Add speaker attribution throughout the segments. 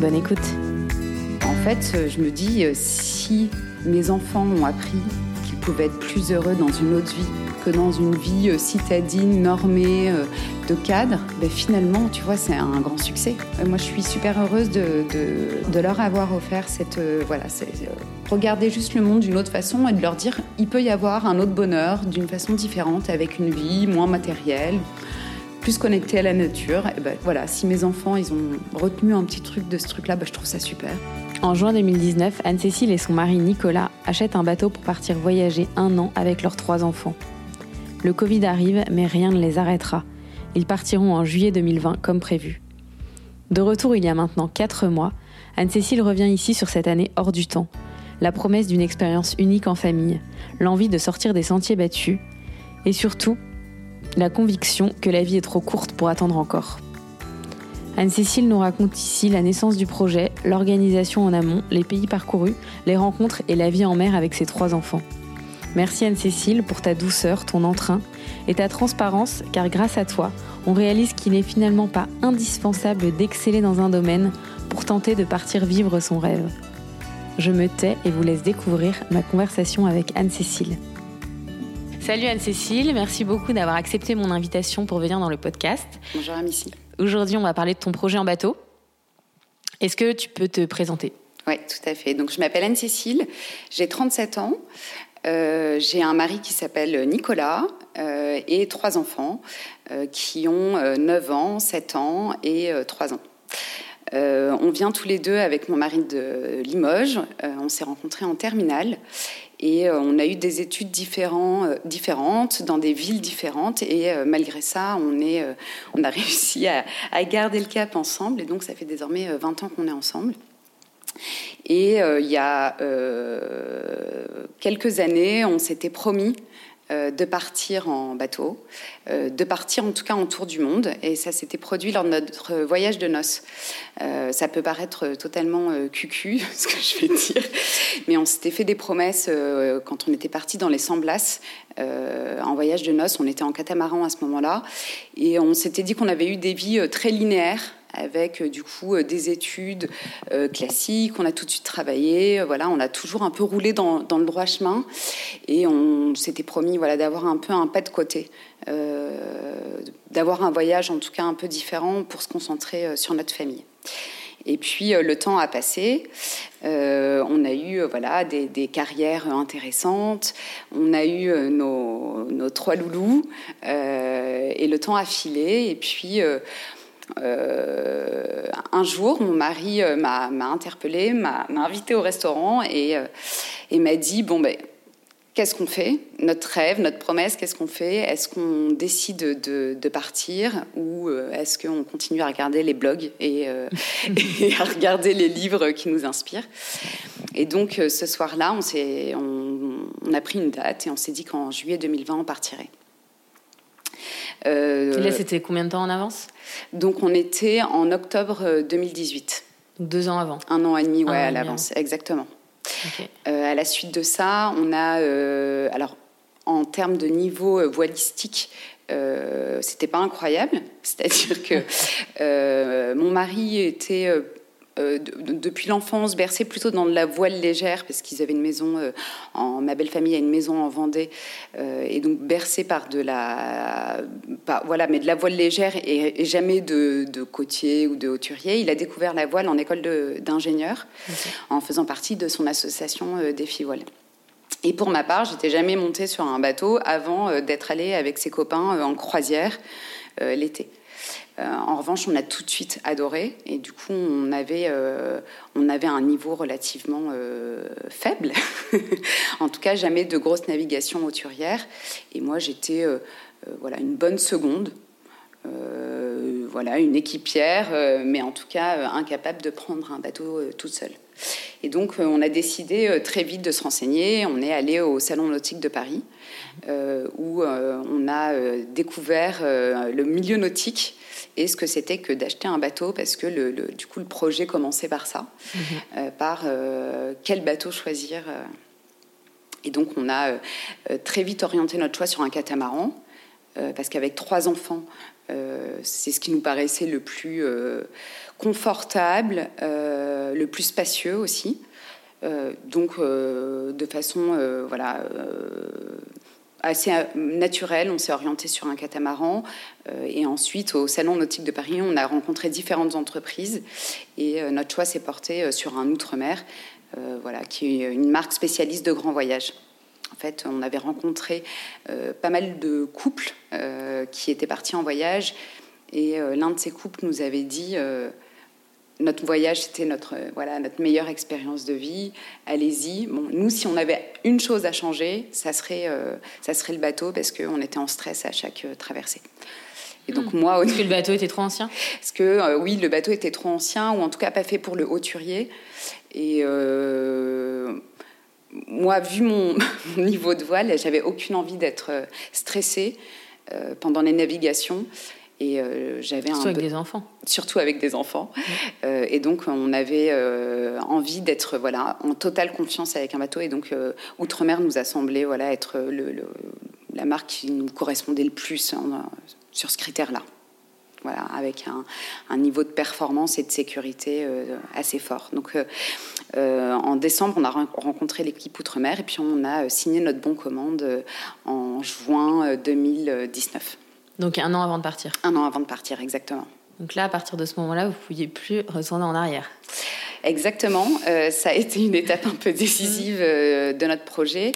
Speaker 1: Bonne écoute.
Speaker 2: En fait, euh, je me dis, euh, si mes enfants ont appris qu'ils pouvaient être plus heureux dans une autre vie que dans une vie euh, citadine, normée, de cadre, ben finalement, tu vois, c'est un grand succès. Moi, je suis super heureuse de, de, leur avoir offert cette... voilà, regarder juste le monde d'une autre façon et de leur dire, il peut y avoir un autre bonheur d'une façon différente, avec une vie moins matérielle, plus à la nature. Et ben, voilà, si mes enfants ils ont retenu un petit truc de ce truc-là, ben, je trouve ça super.
Speaker 1: En juin 2019, Anne-Cécile et son mari Nicolas achètent un bateau pour partir voyager un an avec leurs trois enfants. Le Covid arrive, mais rien ne les arrêtera. Ils partiront en juillet 2020 comme prévu. De retour il y a maintenant quatre mois, Anne-Cécile revient ici sur cette année hors du temps. La promesse d'une expérience unique en famille, l'envie de sortir des sentiers battus et surtout la conviction que la vie est trop courte pour attendre encore. Anne-Cécile nous raconte ici la naissance du projet, l'organisation en amont, les pays parcourus, les rencontres et la vie en mer avec ses trois enfants. Merci Anne-Cécile pour ta douceur, ton entrain et ta transparence, car grâce à toi, on réalise qu'il n'est finalement pas indispensable d'exceller dans un domaine pour tenter de partir vivre son rêve. Je me tais et vous laisse découvrir ma conversation avec Anne-Cécile. Salut Anne-Cécile, merci beaucoup d'avoir accepté mon invitation pour venir dans le podcast.
Speaker 2: Bonjour Amici.
Speaker 1: Aujourd'hui, on va parler de ton projet en bateau. Est-ce que tu peux te présenter?
Speaker 2: Oui, tout à fait. Donc, je m'appelle Anne-Cécile, j'ai 37 ans. Euh, j'ai un mari qui s'appelle Nicolas euh, et trois enfants euh, qui ont 9 ans, 7 ans et 3 ans. on vient tous les deux avec mon mari de Limoges. on s'est rencontrés en terminale et euh, on a eu des études euh, différentes dans des villes différentes. Et euh, malgré ça, on, est, on a réussi à, garder le cap ensemble. Et donc, ça fait désormais 20 ans qu'on est ensemble. Et il y a quelques années, on s'était promis de partir en bateau, euh, de partir en tout cas en tour du monde. Et ça s'était produit lors de notre voyage de noces. Euh, ça peut paraître totalement cucu, ce que je vais dire, mais on s'était fait des promesses quand on était parti dans les Samblas en voyage de noces. On était en catamaran à ce moment-là. Et on s'était dit qu'on avait eu des vies très linéaires avec euh, du coup euh, des études euh, classiques. On a tout de suite travaillé. Voilà, on a toujours un peu roulé dans, le droit chemin et on s'était promis voilà d'avoir un peu un pas de côté, d'avoir un voyage en tout cas un peu différent pour se concentrer sur notre famille. Et puis le temps a passé, on a eu voilà des, carrières intéressantes, on a eu nos, trois loulous et le temps a filé. Et puis un jour, mon mari euh, m'a interpellé, m'a invité au restaurant et, euh, et m'a dit bon ben qu'est-ce qu'on fait? Notre rêve, notre promesse, qu'est-ce qu'on fait? Est-ce qu'on décide de, partir ou est-ce qu'on continue à regarder les blogs et, et, à regarder les livres qui nous inspirent? Et donc ce soir-là, on, on, on a pris une date et on s'est dit qu'en juillet 2020, on partirait.
Speaker 1: Euh, et là, c'était combien de temps en avance?
Speaker 2: Donc, on était en octobre 2018.
Speaker 1: Euh, deux ans avant
Speaker 2: Un an et demi, ouais, à l'avance, exactement. Euh, à la suite de ça, on a. alors, en termes de niveau voilistique, euh, c'était pas incroyable. C'est-à-dire que mon mari était euh, depuis l'enfance bercé plutôt dans de la voile légère parce qu'ils avaient une maison euh, en ma belle famille a une maison en Vendée euh, et donc bercé par de la voilà mais de la voile légère et, jamais de, de, côtier ou de hauturier. Il a découvert la voile en école d'ingénieur en faisant partie de son association des filles voiles et pour ma part, j'étais jamais montée sur un bateau avant d'être allée avec ses copains en croisière l'été. Euh, en revanche, on a tout de suite adoré et du coup, on avait, euh, on avait un niveau relativement euh, faible. en tout cas, jamais de grosse navigation hauturière. Et moi, j'étais voilà, une bonne seconde. voilà, une équipière, mais en tout cas incapable de prendre un bateau toute seule. Et donc, on a décidé très vite de se renseigner. On est allé au Salon nautique de Paris, où on a découvert le milieu nautique et ce que c'était que d'acheter un bateau, parce que le, du coup, le projet commençait par ça, mhm. par quel bateau choisir. Et donc, on a très vite orienté notre choix sur un catamaran. Euh, parce qu'avec trois enfants, euh, c'est ce qui nous paraissait le plus euh, confortable, le plus spacieux aussi. donc, de façon voilà, assez naturelle, on s'est orienté sur un catamaran. et ensuite, au Salon Nautique de Paris, on a rencontré différentes entreprises. Et notre choix s'est porté sur un Outre-mer, voilà, qui est une marque spécialiste de grands voyages. En fait, on avait rencontré euh, pas mal de couples euh, qui étaient partis en voyage et euh, l'un de ces couples nous avait dit notre voyage c'était notre voilà notre meilleure expérience de vie. Allez-y. Bon, nous, si on avait une chose à changer, ça serait ça serait le bateau parce qu'on était en stress à chaque traversée.
Speaker 1: Et donc hmm. moi, parce que le bateau était trop ancien?
Speaker 2: Parce que oui, le bateau était trop ancien ou en tout cas pas fait pour le hauturier. Et moi, vu mon, niveau de voile, j'avais aucune envie d'être euh, stressée euh, pendant les navigations.
Speaker 1: Et euh, j'avais surtout avec des enfants.
Speaker 2: Surtout avec des enfants. et donc, on avait envie d'être voilà, en totale confiance avec un bateau. Et donc, Outre-mer nous a semblé voilà, être le, la marque qui nous correspondait le plus hein, sur ce critère-là. Voilà, avec un, niveau de performance et de sécurité assez fort. Donc, euh, en décembre, on a rencontré l'équipe Outre-mer et puis on a euh, signé notre bon commande euh, en juin 2019.
Speaker 1: Donc un an avant de partir
Speaker 2: Un an avant de partir, exactement.
Speaker 1: Donc là, à partir de ce moment-là, vous ne pouviez plus retourner en arrière
Speaker 2: Exactement. ça a été une étape un peu décisive de notre projet,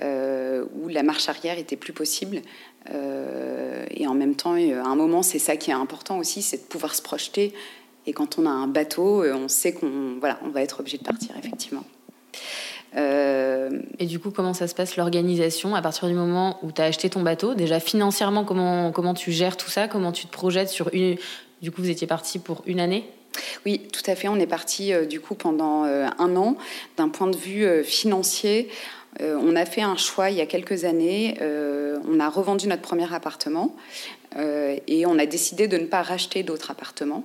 Speaker 2: où la marche arrière était plus possible. Et en même temps, à un moment, c'est ça qui est important aussi, c'est de pouvoir se projeter et quand on a un bateau, euh, on sait qu'on voilà, on va être obligé de partir, effectivement.
Speaker 1: Euh, et du coup, comment ça se passe l'organisation à partir du moment où tu as acheté ton bateau? Déjà financièrement, comment, comment tu gères tout ça? Comment tu te projettes sur une... Du coup, vous étiez parti pour une année?
Speaker 2: Oui, tout à fait. On est parti euh, du coup pendant un an. D'un point de vue financier, on a fait un choix il y a quelques années. on a revendu notre premier appartement et on a décidé de ne pas racheter d'autres appartements.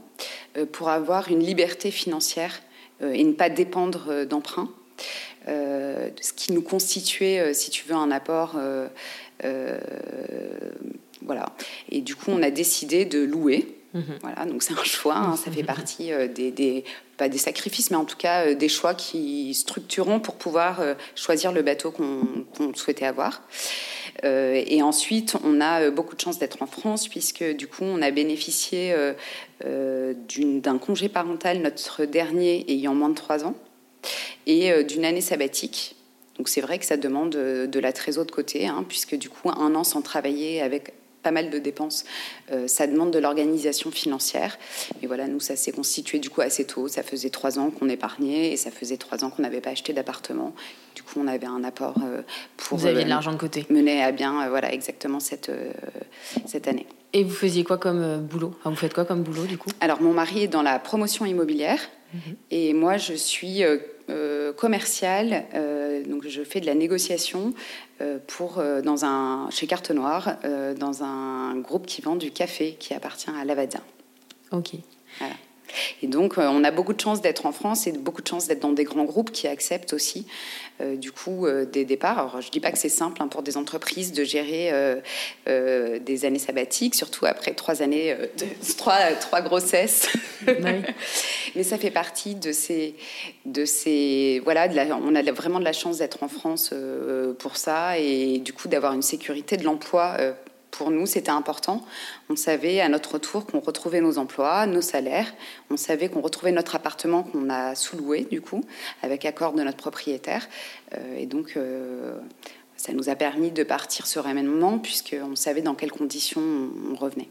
Speaker 2: Euh, pour avoir une liberté financière euh, et ne pas dépendre euh, d'emprunts. ce qui nous constituait, si tu veux, un apport. voilà. Et du coup, on a décidé de louer. Mhm. Voilà, donc c'est un choix, hein. ça fait mhm. partie des, pas des sacrifices, mais en tout cas des choix qui structurons pour pouvoir choisir le bateau qu'on souhaitait avoir. Euh, et ensuite, on a euh, beaucoup de chance d'être en France, puisque du coup, on a bénéficié euh, d'un congé parental, notre dernier ayant moins de trois ans, et d'une année sabbatique. Donc c'est vrai que ça demande de la trésor de côté, hein, puisque du coup, un an sans travailler avec pas mal de dépenses. Euh, ça demande de l'organisation financière. Et voilà, nous, ça s'est constitué du coup assez tôt. Ça faisait trois ans qu'on épargnait et ça faisait trois ans qu'on n'avait pas acheté d'appartement. Du coup, on avait un apport euh, pour.
Speaker 1: Vous aviez de l'argent de côté.
Speaker 2: Euh, mener à bien, voilà, exactement cette, cette année.
Speaker 1: Et vous faisiez quoi comme boulot? Vous faites quoi comme boulot du coup?
Speaker 2: Alors, mon mari est dans la promotion immobilière mhm. et moi, je suis commerciale. donc, je fais de la négociation euh, pour, euh, dans un, chez Carte Noire, euh, dans un groupe qui vend du café qui appartient à Lavazza.
Speaker 1: Ok.
Speaker 2: Et donc, on a beaucoup de chance d'être en France et beaucoup de chance d'être dans des grands groupes qui acceptent aussi, du coup, des départs. Alors, je ne dis pas que c'est simple hein, pour des entreprises de gérer des années sabbatiques, surtout après trois années, trois, trois grossesses. Mais ça fait partie de ces, de ces, voilà, on a vraiment de la chance d'être en France euh, pour ça et du coup d'avoir une sécurité de l'emploi. Euh, pour nous, c'était important. On savait à notre retour qu'on retrouvait nos emplois, nos salaires. On savait qu'on retrouvait notre appartement qu'on a sous-loué, du coup, avec accord de notre propriétaire. Euh, et donc, ça nous a permis de partir sereinement, puisqu'on savait dans quelles conditions on revenait.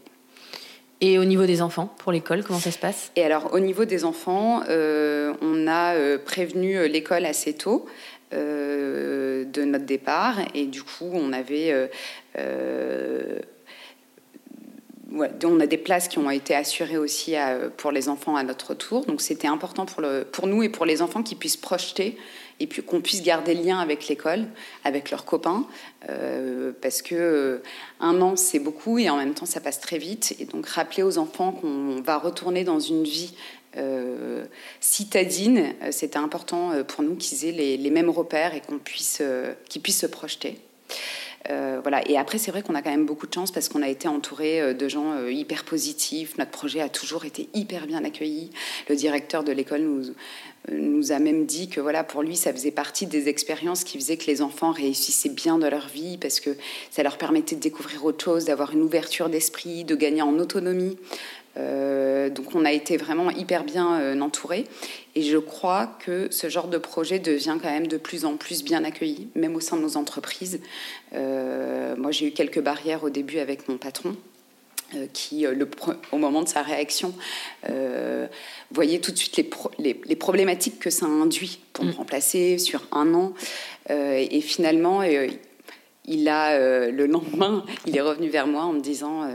Speaker 1: Et au niveau des enfants, pour l'école, comment ça se passe?
Speaker 2: Et alors, au niveau des enfants, euh, on a euh, prévenu euh, l'école assez tôt de notre départ. Et du coup, on avait on a des places qui ont été assurées aussi pour les enfants à notre tour. Donc c'était important pour, le, pour nous et pour les enfants qu'ils puissent projeter et puis qu'on puisse garder lien avec l'école, avec leurs copains, euh, parce que euh, un an c'est beaucoup et en même temps ça passe très vite. Et donc rappeler aux enfants qu'on va retourner dans une vie euh, citadine, c'était important pour nous qu'ils aient les, mêmes repères et qu'on puisse, qu'ils puissent se projeter. Euh, voilà. Et après, c'est vrai qu'on a quand même beaucoup de chance parce qu'on a été entouré euh, de gens euh, hyper positifs. Notre projet a toujours été hyper bien accueilli. Le directeur de l'école nous, nous a même dit que voilà, pour lui, ça faisait partie des expériences qui faisaient que les enfants réussissaient bien dans leur vie parce que ça leur permettait de découvrir autre chose, d'avoir une ouverture d'esprit, de gagner en autonomie. Euh, donc on a été vraiment hyper bien euh, entouré et je crois que ce genre de projet devient quand même de plus en plus bien accueilli, même au sein de nos entreprises. Euh, moi j'ai eu quelques barrières au début avec mon patron qui, le, au moment de sa réaction, voyait tout de suite les, les, problématiques que ça induit pour me mm. remplacer sur un an. et finalement, il a, le lendemain, il est revenu vers moi en me disant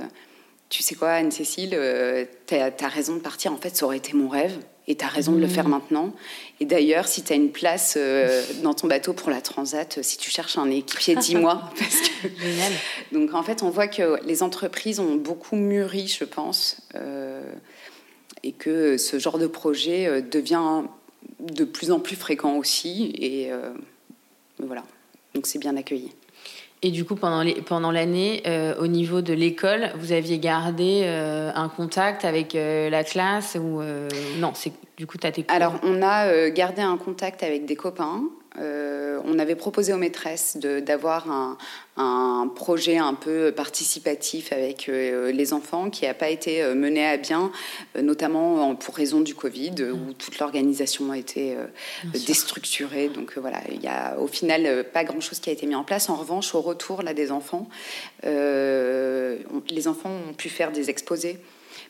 Speaker 2: tu sais quoi, Anne-Cécile, euh, tu as, raison de partir. En fait, ça aurait été mon rêve. Et tu as raison de le faire mmh. maintenant. Et d'ailleurs, si tu as une place euh, dans ton bateau pour la transat, euh, si tu cherches un équipier, dis-moi. Génial. Donc, en fait, on voit que les entreprises ont beaucoup mûri, je pense, et que ce genre de projet devient de plus en plus fréquent aussi. Et voilà. Donc, c'est bien accueilli.
Speaker 1: Et du coup, pendant l'année, pendant euh, au niveau de l'école, vous aviez gardé euh, un contact avec euh, la classe ou non C'est du coup, tu as tes
Speaker 2: Alors, on a gardé un contact avec des copains. Euh, on avait proposé aux maîtresses d'avoir un, projet un peu participatif avec euh, les enfants qui n'a pas été euh, mené à bien, notamment pour raison du Covid, où mm. toute l'organisation a été déstructurée. Donc voilà, il n'y a au final pas grand-chose qui a été mis en place. En revanche, au retour là, des enfants, les enfants ont pu faire des exposés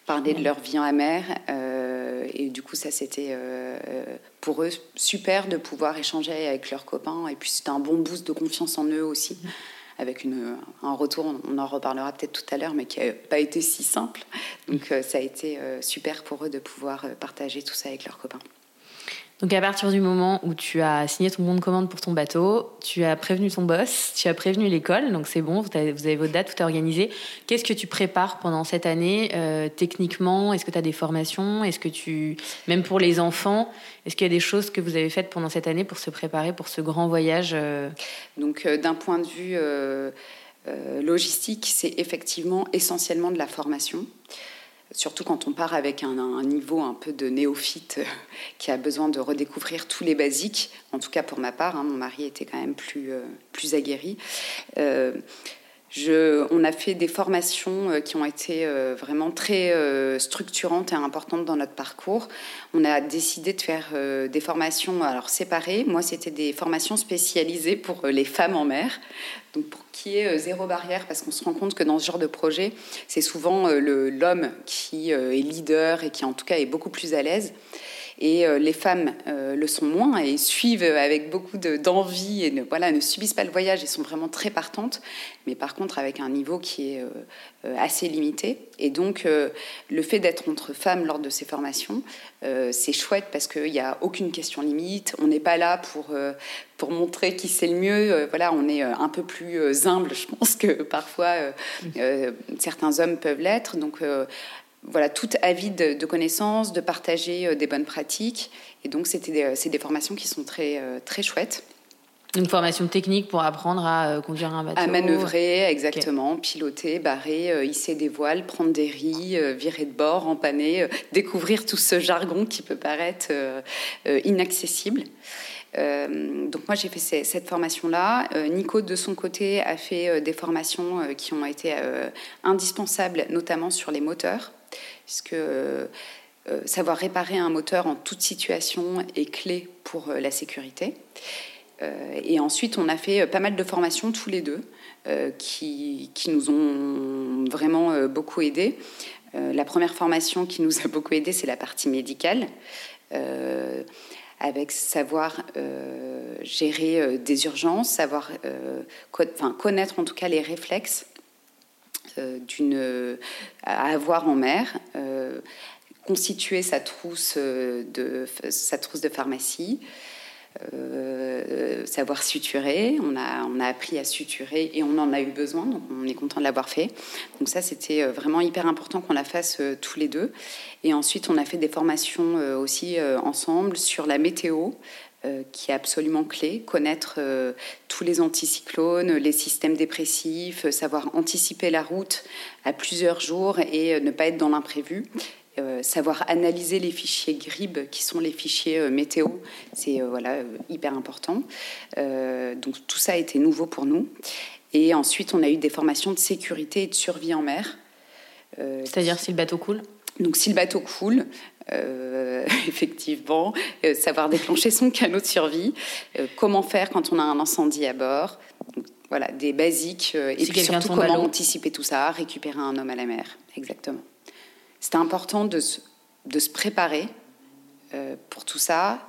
Speaker 2: parler de leur vie en mer. Euh, et du coup, ça, c'était euh, pour eux super de pouvoir échanger avec leurs copains. Et puis, c'était un bon boost de confiance en eux aussi. Avec une, un retour, on en reparlera peut-être tout à l'heure, mais qui n'a pas été si simple. Donc, euh, ça a été super pour eux de pouvoir partager tout ça avec leurs copains.
Speaker 1: Donc à partir du moment où tu as signé ton bon de commande pour ton bateau, tu as prévenu ton boss, tu as prévenu l'école, donc c'est bon, vous avez, vous avez votre date, tout est organisé. Qu'est-ce que tu prépares pendant cette année euh, techniquement? Est-ce que tu as des formations? Est-ce que tu, même pour les enfants, est-ce qu'il y a des choses que vous avez faites pendant cette année pour se préparer pour ce grand voyage euh?
Speaker 2: Donc euh, d'un point de vue logistique, c'est effectivement essentiellement de la formation surtout quand on part avec un, niveau un peu de néophyte euh, qui a besoin de redécouvrir tous les basiques. En tout cas pour ma part, hein, mon mari était quand même plus, euh, plus aguerri. Euh, on a fait des formations qui ont été vraiment très structurantes et importantes dans notre parcours. On a décidé de faire des formations alors séparées. Moi, c'était des formations spécialisées pour les femmes en mer. Donc pour qui est zéro barrière, parce qu'on se rend compte que dans ce genre de projet, c'est souvent l'homme qui est leader et qui en tout cas est beaucoup plus à l'aise. Et euh, les femmes euh, le sont moins et suivent avec beaucoup d'envie et ne, voilà, ne subissent pas le voyage et sont vraiment très partantes, mais par contre avec un niveau qui est euh, assez limité. Et donc le fait d'être entre femmes lors de ces formations, c'est chouette parce qu'il n'y a aucune question limite, on n'est pas là pour, pour montrer qui c'est le mieux, voilà, on est un peu plus humble, je pense que parfois certains hommes peuvent l'être. Donc voilà, tout avide de connaissances, de partager euh, des bonnes pratiques. Et donc, c'était c'est des formations qui sont très, euh, très chouettes.
Speaker 1: Une formation technique pour apprendre à euh, conduire un bateau.
Speaker 2: À manœuvrer, exactement, piloter, barrer, hisser des voiles, prendre des riz, virer de bord, empanner, découvrir tout ce jargon qui peut paraître inaccessible. donc moi j'ai fait cette formation-là. Nico de son côté a fait des formations qui ont été indispensables, notamment sur les moteurs puisque euh, savoir réparer un moteur en toute situation est clé pour euh, la sécurité. Euh, et ensuite, on a fait pas mal de formations tous les deux qui, qui, nous ont vraiment beaucoup aidés. la première formation qui nous a beaucoup aidés, c'est la partie médicale avec savoir gérer des urgences, savoir connaître en tout cas les réflexes à avoir en mer, constituer sa trousse de, sa trousse de pharmacie, euh, savoir suturer. On a, on a appris à suturer et on en a eu besoin, donc on est content de l'avoir fait. Donc ça, c'était euh, vraiment hyper important qu'on la fasse euh, tous les deux. Et ensuite, on a fait des formations aussi ensemble sur la météo, qui est absolument clé. Connaître tous les anticyclones, les systèmes dépressifs, savoir anticiper la route à plusieurs jours et ne pas être dans l'imprévu. Euh, savoir analyser les fichiers GRIB, qui sont les fichiers euh, météo, c'est euh, voilà, hyper important. donc tout ça a été nouveau pour nous. Et ensuite, on a eu des formations de sécurité et de survie en mer.
Speaker 1: C'est-à-dire si le bateau coule?
Speaker 2: Donc si le bateau coule, effectivement, savoir déclencher son canot de survie, comment faire quand on a un incendie à bord, voilà, des basiques, et puis surtout comment anticiper tout ça, récupérer un homme à la mer, exactement. C'était important de se, de se préparer euh, pour tout ça.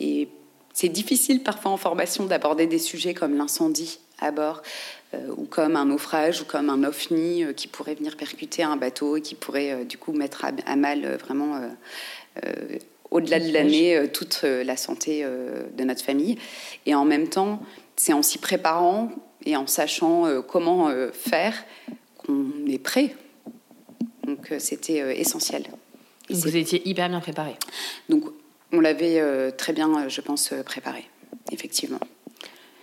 Speaker 2: Et c'est difficile parfois en formation d'aborder des sujets comme l'incendie à bord, euh, ou comme un naufrage, ou comme un ovni euh, qui pourrait venir percuter un bateau et qui pourrait du coup mettre à, mal vraiment, au-delà de l'année, toute la santé de notre famille. Et en même temps, c'est en s'y préparant et en sachant comment faire qu'on est prêt donc euh, c'était euh, essentiel.
Speaker 1: vous étiez hyper bien préparé.
Speaker 2: Donc on l'avait euh, très bien, je pense, préparé, effectivement.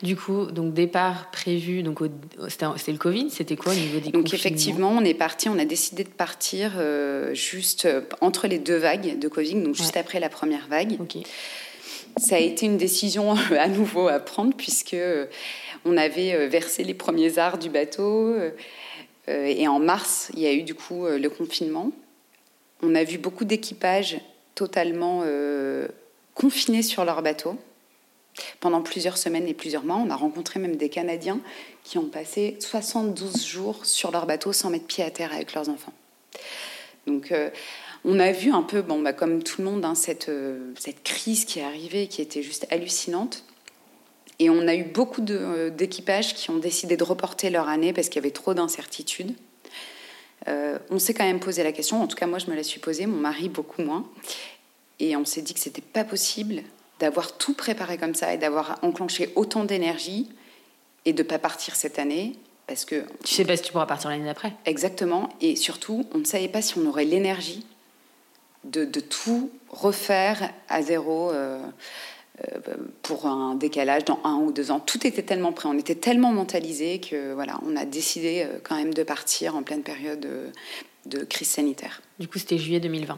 Speaker 1: Du coup, donc départ prévu, donc c'était le Covid, c'était quoi au niveau des
Speaker 2: Donc effectivement, on est parti, on a décidé de partir juste entre les deux vagues de Covid, donc juste après la première vague. Ça a été une décision à nouveau à prendre puisque on avait versé les premiers arts du bateau. Euh, et en mars, il y a eu du coup euh, le confinement. On a vu beaucoup d'équipages totalement euh, confinés sur leur bateau pendant plusieurs semaines et plusieurs mois. On a rencontré même des Canadiens qui ont passé 72 jours sur leur bateau sans mettre pied à terre avec leurs enfants. Donc, on a vu un peu, bon, bah, comme tout le monde, hein, cette, cette crise qui est arrivée, qui était juste hallucinante. Et on a eu beaucoup euh, d'équipages qui ont décidé de reporter leur année parce qu'il y avait trop d'incertitudes. Euh, on s'est quand même posé la question, en tout cas moi je me la suis posée, mon mari beaucoup moins. Et on s'est dit que c'était pas possible d'avoir tout préparé comme ça et d'avoir enclenché autant d'énergie et de pas partir cette année parce que
Speaker 1: tu sais pas si tu pourras partir l'année d'après.
Speaker 2: Exactement. Et surtout, on ne savait pas si on aurait l'énergie de, tout refaire à zéro. Euh, euh, pour un décalage dans un ou deux ans. Tout était tellement prêt, on était tellement mentalisé que voilà, on a décidé euh, quand même de partir en pleine période euh, de, crise sanitaire.
Speaker 1: Du coup, c'était juillet 2020.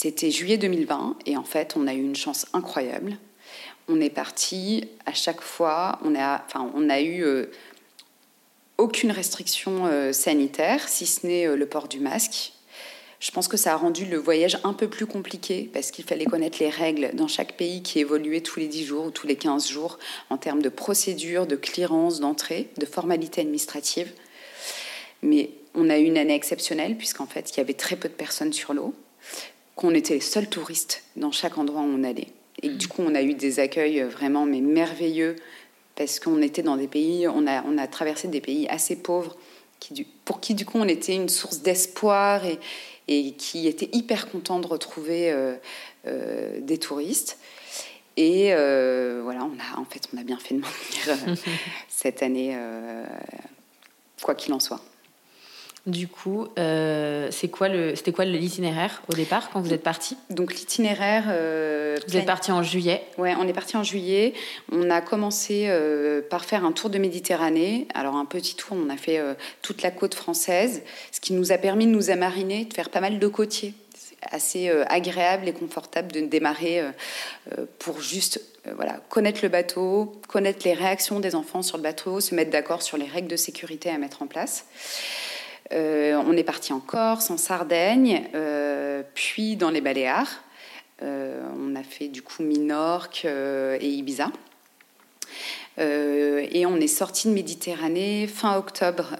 Speaker 2: C'était juillet 2020 et en fait, on a eu une chance incroyable. On est parti à chaque fois, on a, enfin, on a eu aucune restriction sanitaire, si ce n'est le port du masque. Je pense que ça a rendu le voyage un peu plus compliqué parce qu'il fallait connaître les règles dans chaque pays qui évoluait tous les 10 jours ou tous les 15 jours en termes de procédure, de clearance, d'entrée, de formalités administratives. Mais on a eu une année exceptionnelle puisqu'en fait, il y avait très peu de personnes sur l'eau, qu'on était les seuls touristes dans chaque endroit où on allait. Et du coup, on a eu des accueils vraiment mais merveilleux parce qu'on était dans des pays, on a, on a traversé des pays assez pauvres qui, pour qui du coup on était une source d'espoir et, et qui était hyper content de retrouver euh, euh, des touristes. Et euh, voilà, on a, en fait, on a bien fait de maintenir cette année, quoi qu'il en soit.
Speaker 1: Du coup, euh, c'est quoi le, c'était quoi l'itinéraire au départ quand vous êtes parti?
Speaker 2: Donc l'itinéraire.
Speaker 1: Euh, vous êtes parti en juillet.
Speaker 2: Ouais, on est parti en juillet. On a commencé euh, par faire un tour de Méditerranée. Alors un petit tour, on a fait toute la côte française, ce qui nous a permis de nous amariner, de faire pas mal de côtiers. C'est assez agréable et confortable de démarrer pour juste voilà, connaître le bateau, connaître les réactions des enfants sur le bateau, se mettre d'accord sur les règles de sécurité à mettre en place. Euh, on est parti en Corse, en Sardaigne, euh, puis dans les Baléares. Euh, on a fait du coup Minorque et Ibiza. et on est sorti de Méditerranée fin octobre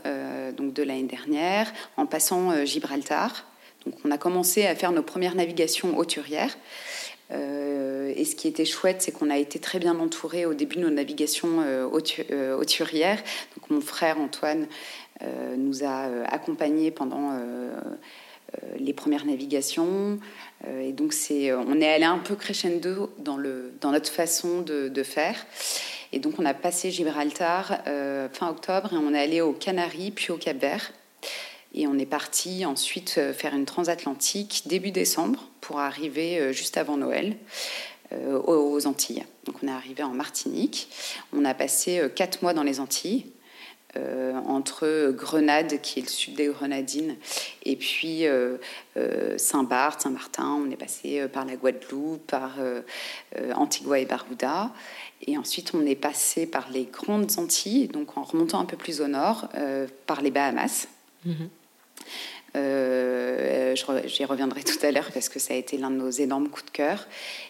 Speaker 2: donc de l'année dernière, en passant Gibraltar. Donc on a commencé à faire nos premières navigations hauturières. Et ce qui était chouette, c'est qu'on a été très bien entouré au début de nos navigations hauturières. Donc mon frère Antoine nous a accompagnés pendant les premières navigations. et donc c'est, on est allé un peu crescendo dans, notre façon de, faire. Et donc on a passé Gibraltar fin octobre et on est allé aux Canaries puis au Cap Vert. Et on est parti ensuite euh, faire une transatlantique début décembre pour arriver euh, juste avant Noël euh, aux Antilles. Donc on est arrivé en Martinique. On a passé quatre mois dans les Antilles. entre Grenade, qui est le sud des Grenadines, et puis Saint-Barth, Saint-Martin. On est passé par la Guadeloupe, par Antigua et Barbuda. Et ensuite, on est passé par les Grandes Antilles, donc en remontant un peu plus au nord, par les Bahamas. Mhm. Euh, j'y reviendrai tout à l'heure parce que ça a été l'un de nos énormes coups de cœur.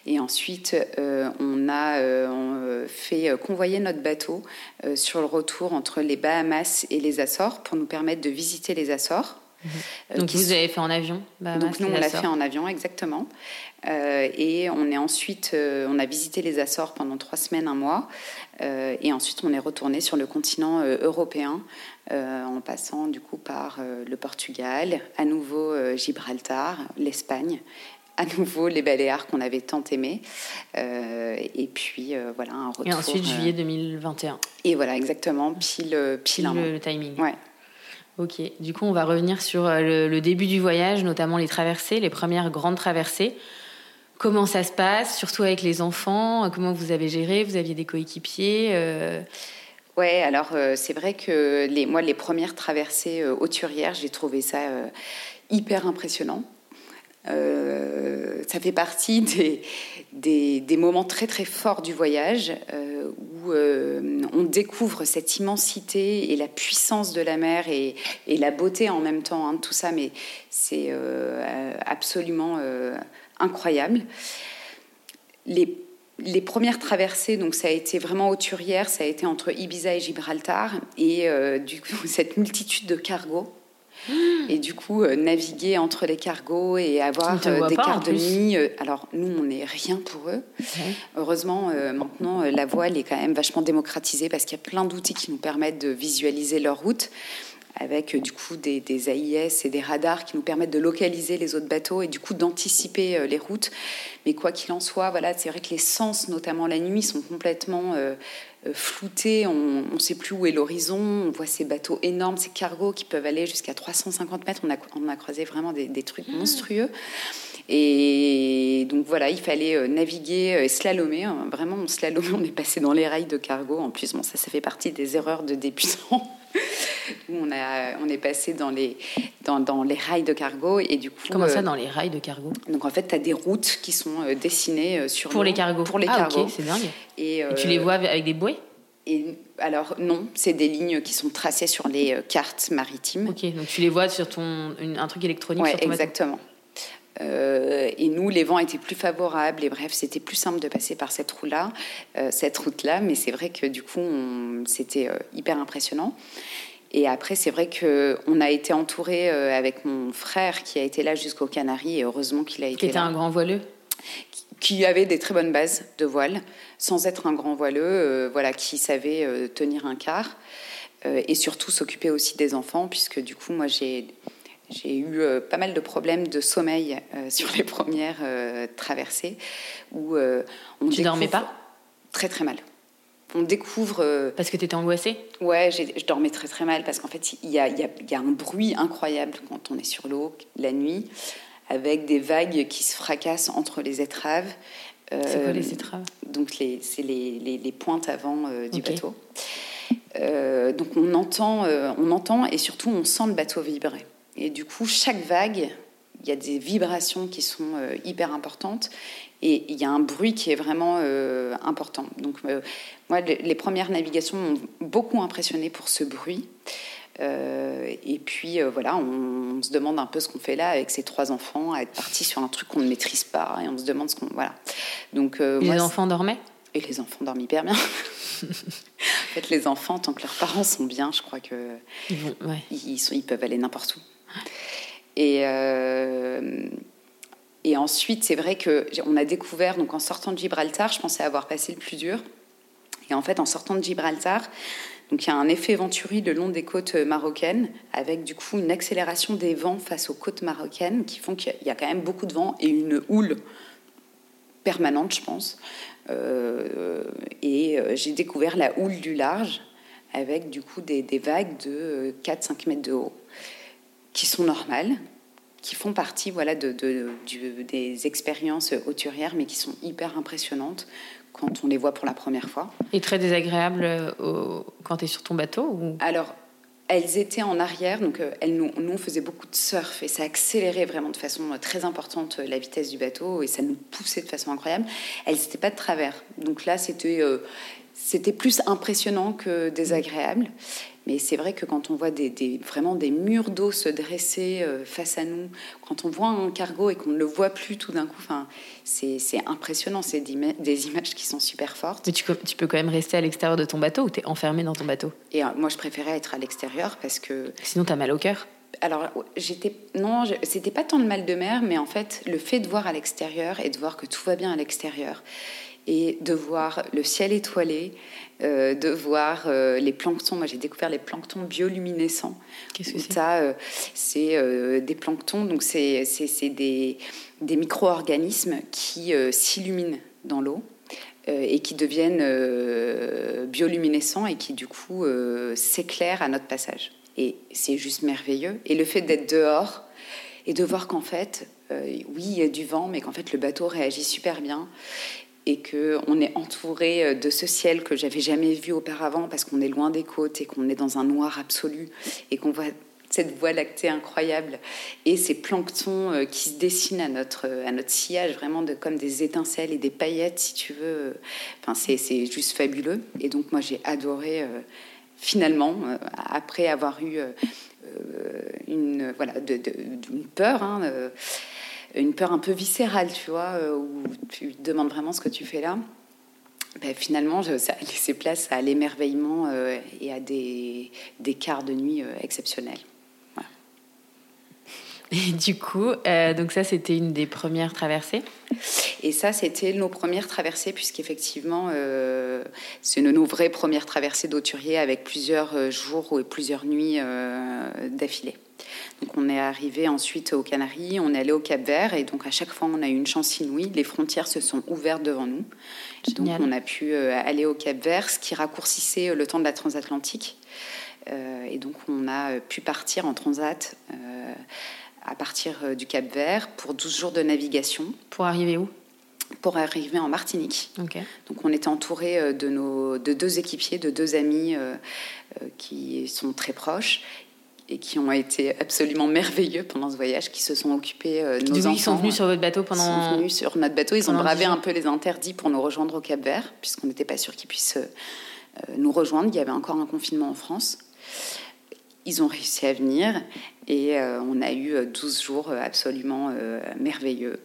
Speaker 2: Et ensuite, euh, on a euh, fait convoyer notre bateau sur le retour entre les Bahamas et les Açores pour nous permettre de visiter les Açores.
Speaker 1: Mhm. Donc vous avez fait en avion
Speaker 2: Donc nous, on l'a fait en avion, exactement. et on est ensuite, on a visité les Açores pendant trois semaines, un mois. et ensuite, on est retourné sur le continent européen euh, en passant du coup par euh, le Portugal, à nouveau euh, Gibraltar, l'Espagne, à nouveau les Baléares qu'on avait tant aimés. et puis voilà, un retour.
Speaker 1: Et ensuite juillet 2021.
Speaker 2: Et voilà, exactement, pile, pile, un
Speaker 1: le, le, timing.
Speaker 2: Ouais.
Speaker 1: Ok, du coup on va revenir sur le, début du voyage, notamment les traversées, les premières grandes traversées. Comment ça se passe, surtout avec les enfants? Comment vous avez géré? Vous aviez des coéquipiers
Speaker 2: Ouais, alors euh, c'est vrai que les, moi, les premières traversées euh, hauturières, j'ai trouvé ça euh, hyper impressionnant. ça fait partie des, moments très très forts du voyage où on découvre cette immensité et la puissance de la mer et, la beauté en même temps hein, de tout ça, mais c'est absolument incroyable. Les premières traversées, donc ça a été vraiment auturière, ça a été entre Ibiza et Gibraltar, et euh, du coup cette multitude de cargos. Hmm. Et du coup, euh, naviguer entre les cargos et avoir euh, des quarts de nuit. alors, nous, on n'est rien pour eux. Heureusement, maintenant, la voile est quand même vachement démocratisée parce qu'il y a plein d'outils qui nous permettent de visualiser leur route avec du coup des, AIS et des radars qui nous permettent de localiser les autres bateaux et du coup d'anticiper euh, les routes. Mais quoi qu'il en soit, voilà, c'est vrai que les sens, notamment la nuit, sont complètement euh, euh, floutés. On ne sait plus où est l'horizon. On voit ces bateaux énormes, ces cargos qui peuvent aller jusqu'à 350 mètres. On a, on a croisé vraiment des, trucs mmh. Et donc voilà, il fallait naviguer et slalomer. Hein. Vraiment, on slalomait, on est passé dans les rails de cargo. En plus, bon, ça, ça fait partie des erreurs de débutants on, a, on est passé dans les, dans, dans, les rails de cargo. Et du coup,
Speaker 1: Comment ça, euh, dans les rails de cargo?
Speaker 2: Donc, en fait, tu as des routes qui sont euh, dessinées euh, sur
Speaker 1: Pour les cargos
Speaker 2: Pour les
Speaker 1: ah,
Speaker 2: cargos.
Speaker 1: c'est dingue. Et, tu les vois avec des bouées?
Speaker 2: et, alors non, c'est des lignes qui sont tracées sur les cartes maritimes.
Speaker 1: Ok, donc tu les vois sur ton un truc électronique.
Speaker 2: Oui,
Speaker 1: sur
Speaker 2: exactement. Et nous, les vents étaient plus favorables et bref, c'était plus simple de passer par cette route-là, cette route-là. Mais c'est vrai que du coup, c'était hyper impressionnant. Et après, c'est vrai qu'on a été entouré euh, avec mon frère qui a été là jusqu'aux Canaries, et heureusement qu'il a été
Speaker 1: qui était un grand voileux
Speaker 2: qui avait des très bonnes bases de voile, sans être un grand voileux, euh, voilà, qui savait euh, tenir un quart, et surtout s'occuper aussi des enfants, puisque du coup, moi, j'ai j'ai eu pas mal de problèmes de sommeil sur les premières traversées, où
Speaker 1: on tu dormais pas?
Speaker 2: Très très mal on découvre. Euh,
Speaker 1: parce que tu étais angoissée?
Speaker 2: Ouais, je dormais très très mal parce qu'en fait, il y a, y, y a, un bruit incroyable quand on est sur l'eau la nuit, avec des vagues qui se fracassent entre les étraves.
Speaker 1: c'est quoi les euh, étraves?
Speaker 2: Donc, c'est les, les, les, pointes avant euh, du bateau. donc, on entend, on entend et surtout, on sent le bateau vibrer. Et du coup, chaque vague, il y a des vibrations qui sont hyper importantes et il y a un bruit qui est vraiment euh, important. Donc, euh, moi, les, premières navigations m'ont beaucoup impressionné pour ce bruit. Euh, et puis, voilà, on, se demande un peu ce qu'on fait là avec ces trois enfants, à être partis sur un truc qu'on ne maîtrise pas. Et on se demande ce qu'on. Voilà.
Speaker 1: Donc, les enfants dormaient?
Speaker 2: Et les enfants dorment hyper bien. en fait, les enfants, tant que leurs parents sont bien, je crois que ils, sont, ils peuvent aller n'importe où. Et et ensuite, c'est vrai qu'on a découvert, donc en sortant de Gibraltar, je pensais avoir passé le plus dur. Et en fait, en sortant de Gibraltar, donc il y a un effet venturi le long des côtes marocaines, avec du coup une accélération des vents face aux côtes marocaines, qui font qu'il y a quand même beaucoup de vent et une houle permanente, je pense. Euh, et euh, j'ai découvert la houle du large, avec du coup des vagues de 4-5 mètres de haut, qui sont normales, qui font partie voilà, de, des expériences hauturières, mais qui sont hyper impressionnantes quand on les voit pour la première fois.
Speaker 1: Et très désagréables euh, quand tu es sur ton bateau ou...
Speaker 2: Alors, elles étaient en arrière, donc euh, elles, nous, nous, on faisait beaucoup de surf et ça accélérait vraiment de façon euh, très importante la vitesse du bateau et ça nous poussait de façon incroyable. Elles n'étaient pas de travers, donc là c'était c'était plus impressionnant que désagréable. Mais c'est vrai que quand on voit des, vraiment des murs d'eau se dresser euh, face à nous, quand on voit un cargo et qu'on ne le voit plus tout d'un coup, c'est impressionnant. C'est des images qui sont super fortes.
Speaker 1: Mais tu, tu peux quand même rester à l'extérieur de ton bateau ou tu es enfermé dans ton bateau?
Speaker 2: Et euh, moi, je préférais être à l'extérieur parce que.
Speaker 1: Sinon, tu as mal au cœur
Speaker 2: alors, j'étais non, c'était pas tant le mal de mer, mais en fait, le fait de voir à l'extérieur et de voir que tout va bien à l'extérieur, et de voir le ciel étoilé, euh, de voir euh, les planctons. Moi, j'ai découvert les planctons bioluminescents.
Speaker 1: Qu'est-ce que c'est
Speaker 2: euh, C'est des planctons, donc c'est des, des micro-organismes qui s'illuminent dans l'eau et qui deviennent bioluminescents et qui, du coup, s'éclairent à notre passage. Et c'est juste merveilleux. Et le fait d'être dehors et de voir qu'en fait, oui, il y a du vent, mais qu'en fait, le bateau réagit super bien et qu'on est entouré euh, de ce ciel que j'avais jamais vu auparavant parce qu'on est loin des côtes et qu'on est dans un noir absolu et qu'on voit cette voie lactée incroyable et ces planctons euh, qui se dessinent à notre, euh, à notre sillage, vraiment de, comme des étincelles et des paillettes, si tu veux. Enfin, c'est juste fabuleux. Et donc, moi, j'ai adoré, finalement, après avoir eu une, voilà, de, une peur, hein, une peur un peu viscérale, tu vois, euh, où tu te demandes vraiment ce que tu fais là. Ben, finalement, ça a laissé place à l'émerveillement euh, et à des, des quarts de nuit euh, exceptionnels.
Speaker 1: Et du coup, donc ça, c'était une des premières traversées
Speaker 2: Et ça, c'était nos premières traversées, puisqu'effectivement, c'est une, nos vraies premières traversées d'Auturier avec plusieurs jours et plusieurs nuits d'affilée. Donc on est arrivé ensuite aux Canaries, on est allé au Cap Vert et donc à chaque fois on a eu une chance inouïe, les frontières se sont ouvertes devant nous. Donc on a pu euh, aller au Cap Vert, ce qui raccourcissait euh, le temps de la transatlantique. Euh, et donc on a pu partir en transat à partir du Cap Vert pour 12 jours de navigation.
Speaker 1: Pour arriver où?
Speaker 2: Pour arriver en Martinique. Donc on était entouré de, nos, de deux équipiers, de deux amis qui sont très proches et qui ont été absolument merveilleux pendant ce voyage, qui se sont occupés euh, nos enfants.
Speaker 1: Ils sont venus sur votre bateau pendant.
Speaker 2: Ils sont venus sur notre bateau. Ils ont bravé un peu les interdits pour nous rejoindre au Cap Vert, puisqu'on n'était pas sûr qu'ils puissent euh, nous rejoindre. Il y avait encore un confinement en France. Ils ont réussi à venir et euh, on a eu 12 jours absolument merveilleux.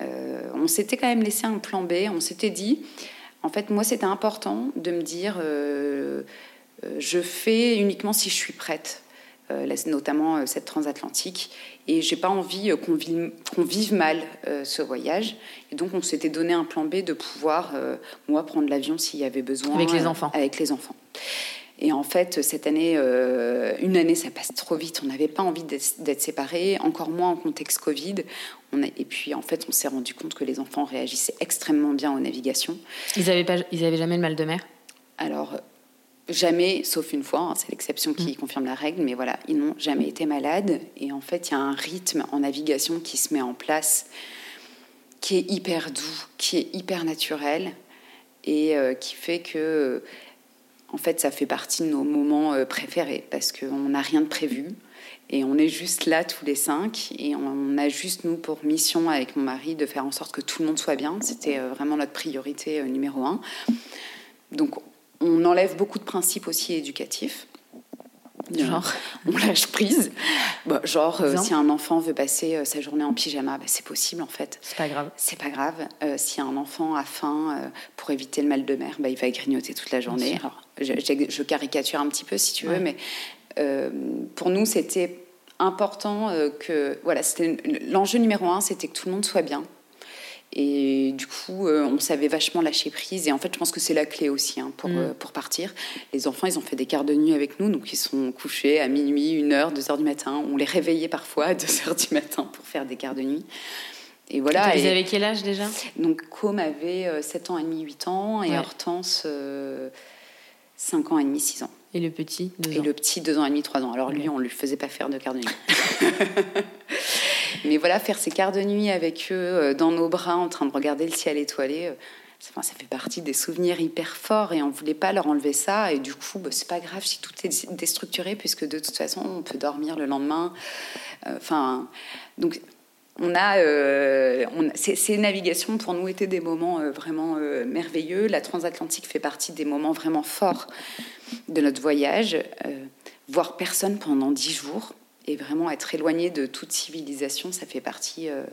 Speaker 2: on s'était quand même laissé un plan B. On s'était dit, en fait, moi, c'était important de me dire, je fais uniquement si je suis prête. Euh, notamment euh, cette transatlantique. Et j'ai pas envie euh, qu'on vive, vive, mal ce voyage. Et donc, on s'était donné un plan B de pouvoir, moi, prendre l'avion s'il y avait besoin.
Speaker 1: Avec les enfants.
Speaker 2: Avec les enfants. Et en fait, cette année, une année, ça passe trop vite. On n'avait pas envie d'être séparés, encore moins en contexte Covid. On a, et puis, en fait, on s'est rendu compte que les enfants réagissaient extrêmement bien aux navigations.
Speaker 1: Ils n'avaient pas, ils avaient jamais le mal de mer?
Speaker 2: Alors, Jamais, sauf une fois, hein, c'est l'exception qui mm. confirme la règle, mais voilà, ils n'ont jamais été malades. Et en fait, il y a un rythme en navigation qui se met en place, qui est hyper doux, qui est hyper naturel, et euh, qui fait que, en fait, ça fait partie de nos moments euh, préférés, parce qu'on n'a rien de prévu. Et on est juste là tous les cinq, et on a juste, nous, pour mission avec mon mari, de faire en sorte que tout le monde soit bien. C'était euh, vraiment notre priorité numéro un. Donc, on enlève beaucoup de principes aussi éducatifs. Genre, on lâche prise. Bah, genre, euh, si un enfant veut passer euh, sa journée en pyjama, bah, c'est possible en fait.
Speaker 1: C'est pas grave.
Speaker 2: C'est pas grave. Euh, si un enfant a faim pour éviter le mal de mer, bah, il va grignoter toute la journée. Alors, je, caricature un petit peu si tu veux, mais pour nous, c'était important que voilà, c'était l'enjeu numéro un, c'était que tout le monde soit bien. Et du coup, on savait vachement lâcher prise. Et en fait, je pense que c'est la clé aussi hein, pour, mm. pour partir. Les enfants, ils ont fait des quarts de nuit avec nous. Donc, ils sont couchés à minuit, 1h, 2h du matin. On les réveillait parfois à 2h du matin pour faire des quarts de nuit.
Speaker 1: Et voilà. Ils avaient quel âge déjà?
Speaker 2: Donc, Com avait 7 ans et demi, 8 ans. Et Hortense, 5 ans et demi, 6 ans.
Speaker 1: Et le petit
Speaker 2: Et le petit, 2 ans et demi, 3 ans. Alors, lui, on ne lui faisait pas faire de quarts de nuit. Mais voilà, faire ces quarts de nuit avec eux euh, dans nos bras en train de regarder le ciel étoilé, euh, ça fait partie des souvenirs hyper forts et on voulait pas leur enlever ça. Et du coup, bah, c'est pas grave si tout est déstructuré puisque de toute façon, on peut dormir le lendemain. Euh, enfin, donc on a, ces, navigations pour nous étaient des moments vraiment merveilleux. La transatlantique fait partie des moments vraiment forts de notre voyage. voir personne pendant dix jours, et vraiment être éloigné de toute civilisation, ça fait partie euh,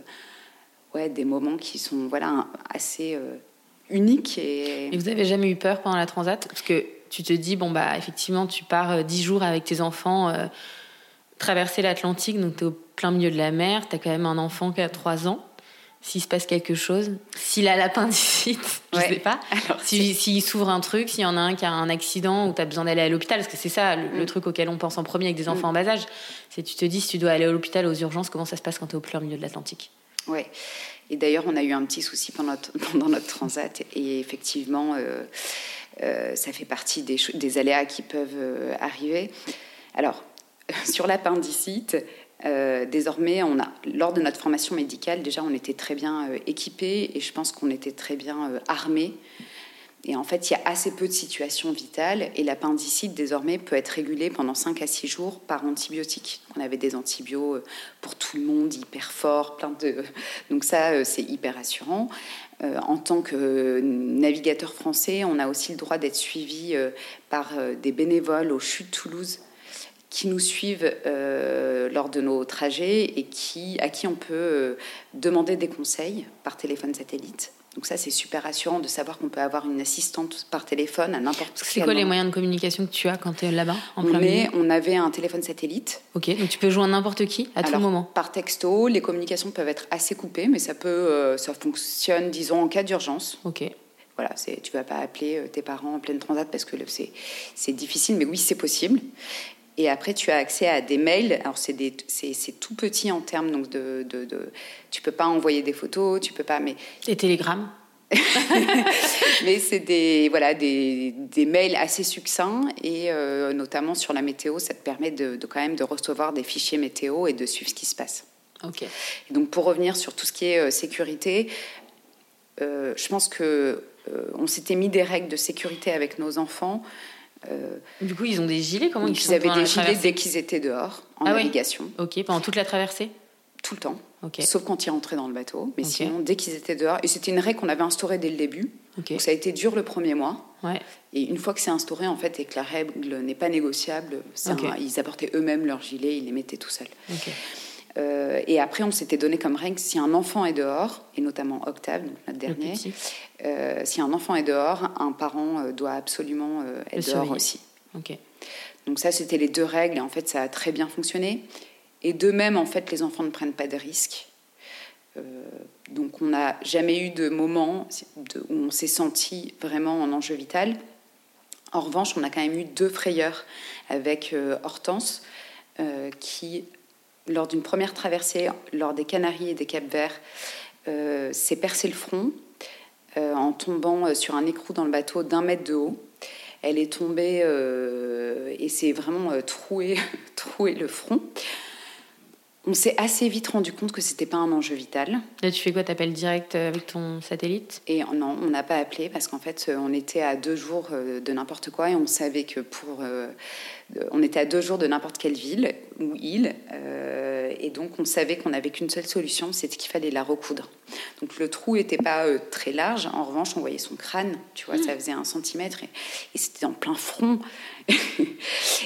Speaker 2: ouais, des moments qui sont voilà, assez euh, uniques. Et...
Speaker 1: vous n'avez jamais eu peur pendant la transat? Parce que tu te dis, bon, bah, effectivement, tu pars euh, dix jours avec tes enfants, traverser l'Atlantique, donc tu es au plein milieu de la mer, tu as quand même un enfant qui a trois ans s'il se passe quelque chose, s'il a l'appendicite, je ne sais pas, s'il s'ouvre un truc, s'il y en a un qui a un accident ou tu as besoin d'aller à l'hôpital, parce que c'est ça le, mm. truc auquel on pense en premier avec des enfants mm. en bas âge, c'est tu te dis si tu dois aller à l'hôpital aux urgences, comment ça se passe quand tu es au plein milieu de l'Atlantique?
Speaker 2: Oui, et d'ailleurs on a eu un petit souci pendant notre, pendant notre transat, et effectivement euh, euh, ça fait partie des, des aléas qui peuvent euh, arriver. Alors, sur l'appendicite, euh, désormais, lors de notre formation médicale, déjà, on était très bien euh, équipés et je pense qu'on était très bien euh, armés. Et en fait, il y a assez peu de situations vitales et l'appendicite, désormais, peut être régulé pendant 5 à 6 jours par antibiotiques. On avait des antibiotiques pour tout le monde, hyper forts, plein de... Donc ça, c'est hyper rassurant. en tant que navigateur français, on a aussi le droit d'être suivi par des bénévoles au CHU de Toulouse qui nous suivent euh, lors de nos trajets et qui, à qui on peut euh, demander des conseils par téléphone satellite. Donc ça, c'est super rassurant de savoir qu'on peut avoir une assistante par téléphone à n'importe
Speaker 1: quel C'est quoi les moyens de communication que tu as quand tu es là-bas
Speaker 2: en on, est, on avait un téléphone satellite.
Speaker 1: Ok, donc tu peux joindre n'importe qui à tout moment
Speaker 2: Par texto, les communications peuvent être assez coupées, mais ça, peut, euh, ça fonctionne, disons, en cas d'urgence.
Speaker 1: Ok.
Speaker 2: Voilà, tu vas pas appeler tes parents en pleine transat parce que c'est difficile, mais oui, c'est possible. Et après, tu as accès à des mails. Alors, c'est, tout petit en termes donc de, de, de, Tu peux pas envoyer des photos, tu peux pas. Mais
Speaker 1: des télégrammes.
Speaker 2: mais c'est des voilà des, des, mails assez succincts et euh, notamment sur la météo, ça te permet de, quand même de recevoir des fichiers météo et de suivre ce qui se passe.
Speaker 1: Ok.
Speaker 2: donc pour revenir sur tout ce qui est euh, sécurité, euh, je pense que on s'était mis des règles de sécurité avec nos enfants.
Speaker 1: Euh, du coup, ils ont des gilets Comment
Speaker 2: ils, ils avaient des gilets dès qu'ils étaient dehors, en ah navigation.
Speaker 1: Ok, pendant toute la traversée
Speaker 2: Tout le temps. Sauf quand ils rentraient dans le bateau. Mais sinon, dès qu'ils étaient dehors. Et c'était une règle qu'on avait instaurée dès le début. Donc ça a été dur le premier mois.
Speaker 1: Ouais.
Speaker 2: Et une fois que c'est instauré, en fait, et que la règle n'est pas négociable, ils apportaient eux-mêmes leurs gilets, ils les mettaient tout seuls. Euh, et après, on s'était donné comme règle si un enfant est dehors, et notamment Octave, notre dernier, euh, si un enfant est dehors, un parent euh, doit absolument être dehors aussi. Donc ça, c'était les deux règles, et en fait, ça a très bien fonctionné. Et de même, en fait, les enfants ne prennent pas de risques. donc on n'a jamais eu de moment où on s'est senti vraiment en enjeu vital. En revanche, on a quand même eu deux frayeurs avec Hortense, qui lors d'une première traversée, lors des Canaries et des Cap Verts, euh, s'est percé le front euh, en tombant euh, sur un écrou dans le bateau d'un mètre de haut. Elle est tombée et s'est vraiment troué, troué le front. On s'est assez vite rendu compte que c'était pas un enjeu vital.
Speaker 1: Là, tu fais quoi? T'appelles direct avec ton satellite?
Speaker 2: Et non, on n'a pas appelé parce qu'en fait, on était à deux jours de n'importe quoi et on savait que pour on était à deux jours de n'importe quelle ville ou île, euh, et donc on savait qu'on n'avait qu'une seule solution, c'était qu'il fallait la recoudre. Donc le trou n'était pas euh, très large, en revanche on voyait son crâne, tu vois, ça faisait un centimètre, et, c'était en plein front.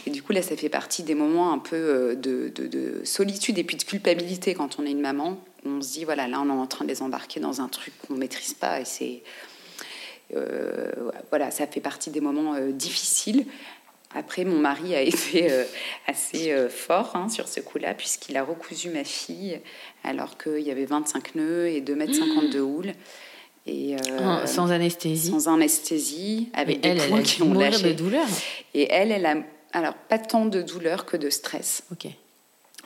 Speaker 2: et du coup là, ça fait partie des moments un peu euh, de, solitude et puis de culpabilité quand on est une maman. On se dit, voilà, là on est en train de les embarquer dans un truc qu'on ne maîtrise pas, et c'est... voilà, ça fait partie des moments difficiles. Après, mon mari a été assez fort hein, sur ce coup-là, puisqu'il a recousu ma fille alors qu'il y avait 25 nœuds et 2,50 m de houle.
Speaker 1: Et, sans anesthésie.
Speaker 2: Sans anesthésie, avec des points qui ont lâché.
Speaker 1: de douleur.
Speaker 2: Et elle, elle a alors pas tant de douleur que de stress.
Speaker 1: Ok.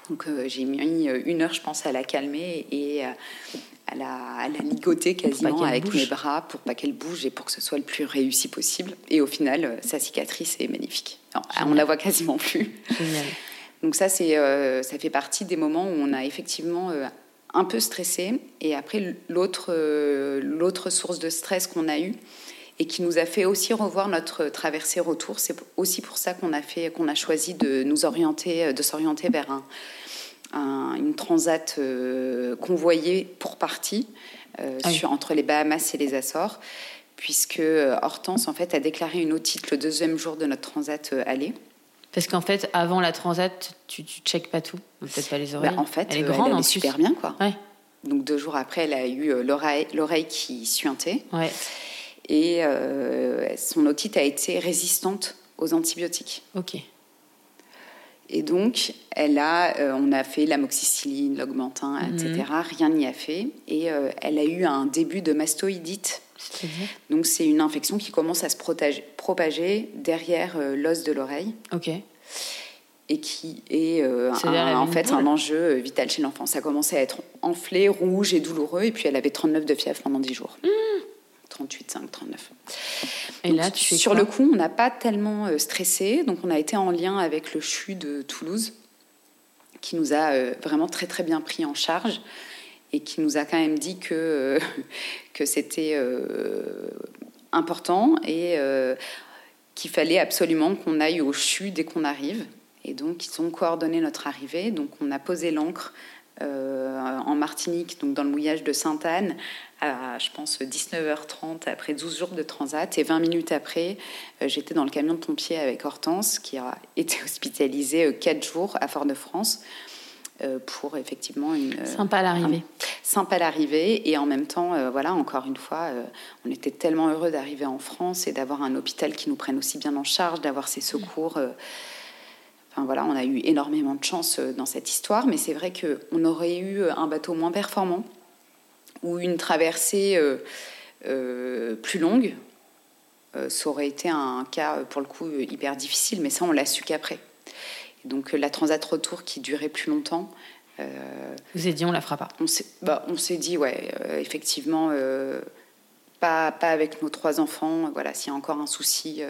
Speaker 2: Donc j'ai mis une heure, je pense, à la calmer et à la, ligoter quasiment avec mes bras pour pas qu'elle bouge et pour que ce soit le plus réussi possible. Et au final, euh, sa cicatrice est magnifique. on la voit quasiment plus. Génial. Donc ça, c'est, euh, ça fait partie des moments où on a effectivement euh, un peu stressé. Et après, l'autre, l'autre source de stress qu'on a eue et qui nous a fait aussi revoir notre traversée retour, c'est aussi pour ça qu'on a, fait, qu'on a choisi de nous orienter, de s'orienter vers un une transat euh, convoyée pour partie euh, ah sur, entre les Bahamas et les Açores, puisque euh, Hortense en fait a déclaré une otite le deuxième jour de notre transat aller.
Speaker 1: Parce qu'en fait, avant la transat, tu, tu checkes pas tout, peut-être pas les bah, oreilles.
Speaker 2: en fait, elle est grande, elle, super bien, quoi. Donc deux jours après, elle a eu l'oreille qui suintait. Ouais. Et son otite a été résistante aux antibiotiques.
Speaker 1: Ok.
Speaker 2: Et donc, elle a, euh, on a fait l'amoxicilline, l'augmentin, etc. Mhm. Rien n'y a fait. Et euh, elle a eu un début de mastoïdite. Donc, c'est une infection qui commence à se propager derrière euh, l'os de l'oreille.
Speaker 1: Ok.
Speaker 2: Et qui est, en fait un enjeu vital chez l'enfant. Ça commençait à être enflé, rouge et douloureux. Et puis, elle avait 39 de fièvre pendant 10 jours. Mmh. 38, 5, 39. Et là, tu sur le coup, on n'a pas tellement euh, stressé. Donc, on a été en lien avec le CHU de Toulouse, qui nous a euh, vraiment très, très bien pris en charge et qui nous a quand même dit que, euh, que c'était important et qu'il fallait absolument qu'on aille au CHU dès qu'on arrive. Et donc, ils ont coordonné notre arrivée. Donc, on a posé l'encre en Martinique, donc dans le mouillage de Sainte-Anne, à, je pense, 19h30 après 12 jours de transat. Et 20 minutes après, euh, j'étais dans le camion de pompiers avec Hortense, qui a été hospitalisée 4 euh, jours à Fort-de-France euh, pour effectivement une...
Speaker 1: Sympa l'arrivée.
Speaker 2: Sympa l'arrivée. Et en même temps, voilà, encore une fois, on était tellement heureux d'arriver en France et d'avoir un hôpital qui nous prenne aussi bien en charge, d'avoir ces secours. Enfin voilà, on a eu énormément de chance dans cette histoire, mais c'est vrai qu'on aurait eu un bateau moins performant ou une traversée euh, euh, plus longue, euh, ça aurait été un cas pour le coup hyper difficile, mais ça on l'a su qu'après. Donc la transat retour qui durait plus longtemps.
Speaker 1: Vous avez dit on la fera pas.
Speaker 2: On s'est, bah, on s'est dit ouais, effectivement, pas, pas avec nos trois enfants. Voilà, s'il y a encore un souci,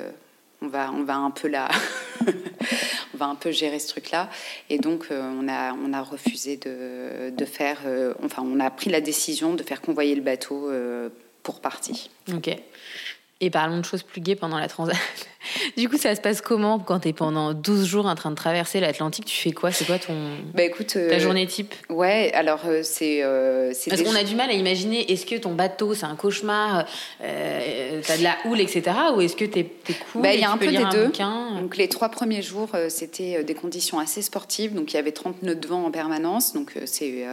Speaker 2: on va, on va un peu là, on va un peu gérer ce truc-là. Et donc, euh, on, a, on a refusé de, de faire, euh, enfin, on a pris la décision de faire convoyer le bateau euh, pour partie.
Speaker 1: Ok. Et parlons de choses plus gaies pendant la transat. du coup, ça se passe comment quand tu es pendant 12 jours en train de traverser l'Atlantique? Tu fais quoi? C'est quoi ton
Speaker 2: bah, écoute, ta
Speaker 1: euh, journée type?
Speaker 2: Ouais, alors euh, c'est. Euh,
Speaker 1: Parce qu'on a du mal à imaginer est-ce que ton bateau c'est un cauchemar euh, T'as de la houle, etc. Ou est-ce que t'es es cool
Speaker 2: bah, Il y a un peu des deux. donc les trois premiers jours, c'était des conditions assez sportives. Donc il y avait 30 nœuds de vent en permanence. Donc c'est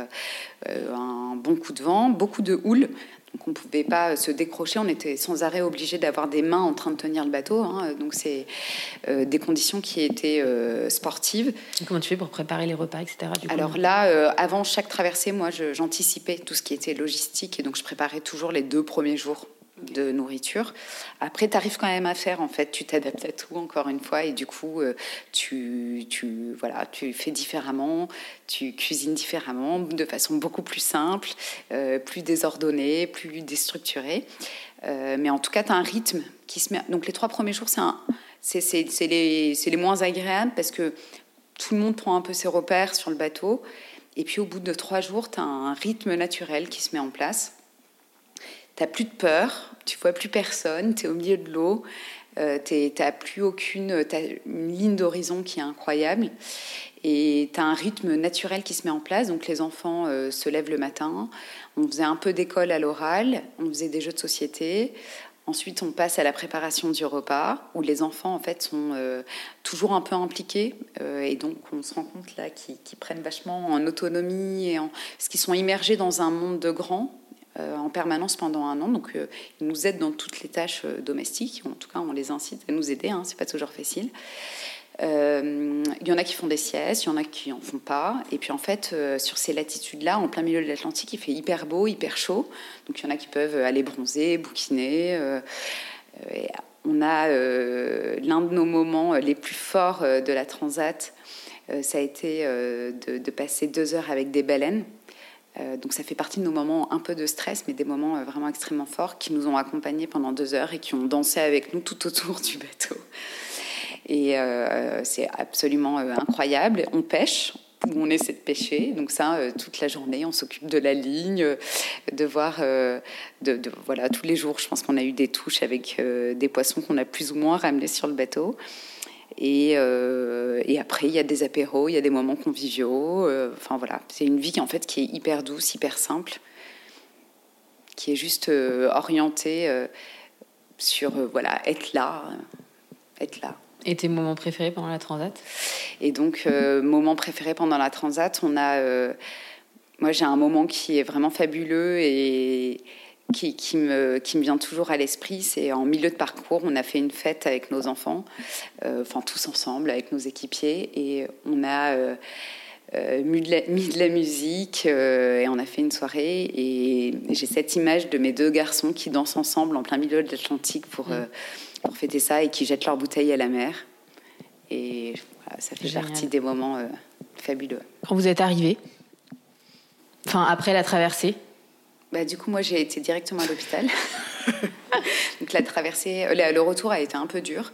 Speaker 2: un bon coup de vent, beaucoup de houle. Donc on ne pouvait pas se décrocher, on était sans arrêt obligé d'avoir des mains en train de tenir le bateau. Hein. Donc c'est euh, des conditions qui étaient euh, sportives.
Speaker 1: comment tu fais pour préparer les repas, etc.
Speaker 2: Alors là, euh, avant chaque traversée, moi j'anticipais tout ce qui était logistique et donc je préparais toujours les deux premiers jours de nourriture. Après, tu arrives quand même à faire, en fait, tu t'adaptes à tout, encore une fois, et du coup, euh, tu, tu, voilà, tu fais différemment, tu cuisines différemment, de façon beaucoup plus simple, euh, plus désordonnée, plus déstructurée. Euh, mais en tout cas, tu as un rythme qui se met. Donc, les trois premiers jours, c'est les, les moins agréables parce que tout le monde prend un peu ses repères sur le bateau. Et puis, au bout de trois jours, tu as un rythme naturel qui se met en place tu plus de peur, tu vois plus personne, tu es au milieu de l'eau, euh, tu n'as plus aucune as une ligne d'horizon qui est incroyable et tu as un rythme naturel qui se met en place. Donc les enfants euh, se lèvent le matin, on faisait un peu d'école à l'oral, on faisait des jeux de société. Ensuite, on passe à la préparation du repas, où les enfants, en fait, sont euh, toujours un peu impliqués. et donc, on se rend compte là qu'ils prennent vachement en autonomie, et en... parce qu'ils sont immergés dans un monde de grands. En permanence pendant un an. Donc, ils nous aident dans toutes les tâches domestiques. En tout cas, on les incite à nous aider. Hein, c'est pas toujours facile. Il y en a qui font des siestes, il y en a qui en font pas. Et puis en fait, sur ces latitudes-là, en plein milieu de l'Atlantique, il fait hyper beau, hyper chaud. Donc il y en a qui peuvent aller bronzer, bouquiner. on a l'un de nos moments les plus forts de la transat euh, ça a été euh, de, passer deux heures avec des baleines. Euh, donc ça fait partie de nos moments un peu de stress, mais des moments vraiment extrêmement forts qui nous ont accompagnés pendant deux heures et qui ont dansé avec nous tout autour du bateau. Et c'est absolument incroyable. On pêche, on essaie de pêcher. Donc ça, toute la journée, on s'occupe de la ligne, de voir, de, voilà, tous les jours, je pense qu'on a eu des touches avec des poissons qu'on a plus ou moins ramenés sur le bateau. Euh, et, après, il y a des apéros, il y a des moments conviviaux. Euh, enfin voilà, c'est une vie en fait qui est hyper douce, hyper simple, qui est juste euh, orientée sur voilà être là, être là.
Speaker 1: Et tes moments préférés pendant la transat?
Speaker 2: Et donc, moment préféré pendant la transat, on a. moi, j'ai un moment qui est vraiment fabuleux et qui, me, qui me vient toujours à l'esprit, c'est en milieu de parcours, on a fait une fête avec nos enfants, euh, enfin tous ensemble avec nos équipiers, et on a euh, euh, mis, de la, musique et on a fait une soirée. Et j'ai cette image de mes deux garçons qui dansent ensemble en plein milieu de l'Atlantique pour, mm. pour fêter ça et qui jettent leurs bouteilles à la mer. Et ça fait partie des moments fabuleux.
Speaker 1: Quand vous êtes arrivé, enfin après la traversée,
Speaker 2: bah, du coup, moi, j'ai été directement à l'hôpital. Donc la traversée, euh, le retour a été un peu dur.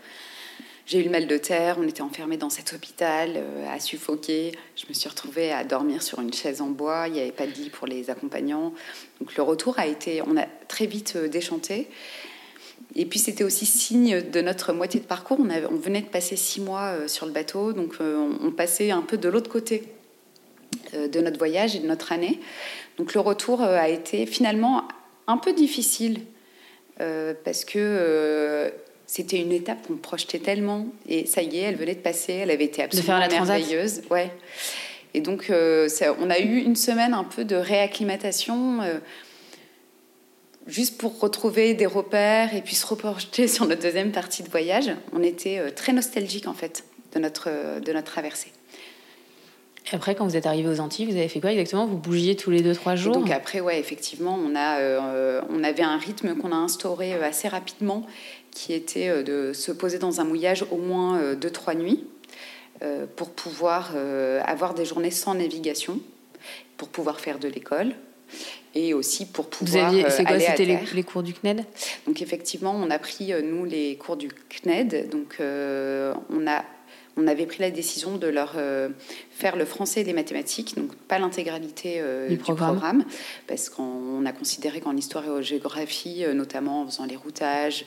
Speaker 2: J'ai eu le mal de terre, on était enfermés dans cet hôpital, euh, à suffoquer. Je me suis retrouvée à dormir sur une chaise en bois, il n'y avait pas de lit pour les accompagnants. Donc le retour a été, on a très vite euh, déchanté. Et puis c'était aussi signe de notre moitié de parcours. On, venait de passer six mois sur le bateau, donc on passait un peu de l'autre côté de notre voyage et de notre année. Donc le retour euh, a été finalement un peu difficile euh, parce que euh, c'était une étape qu'on projetait tellement et ça y est, elle venait de passer, elle avait été absolument merveilleuse. Ouais. Et donc on a eu une semaine un peu de réacclimatation juste pour retrouver des repères et puis se reprojeter sur notre deuxième partie de voyage. On était très nostalgique en fait de notre, de notre traversée.
Speaker 1: Après, quand vous êtes arrivé aux Antilles, vous avez fait quoi exactement? Vous bougiez tous les deux, trois jours?
Speaker 2: Donc après, ouais, effectivement, on, a, euh, on avait un rythme qu'on a instauré euh, assez rapidement, qui était euh, de se poser dans un mouillage au moins deux, trois nuits, pour pouvoir avoir des journées sans navigation, pour pouvoir faire de l'école et aussi pour pouvoir
Speaker 1: Vous c'est quoi C'était les, les, cours du CNED
Speaker 2: Donc effectivement, on a pris nous les cours du CNED. Donc on a on avait pris la décision de leur euh, faire le français et les mathématiques, donc pas l'intégralité euh, du, programme. parce qu'on a considéré qu'en histoire et en géographie, euh, notamment en faisant les routages,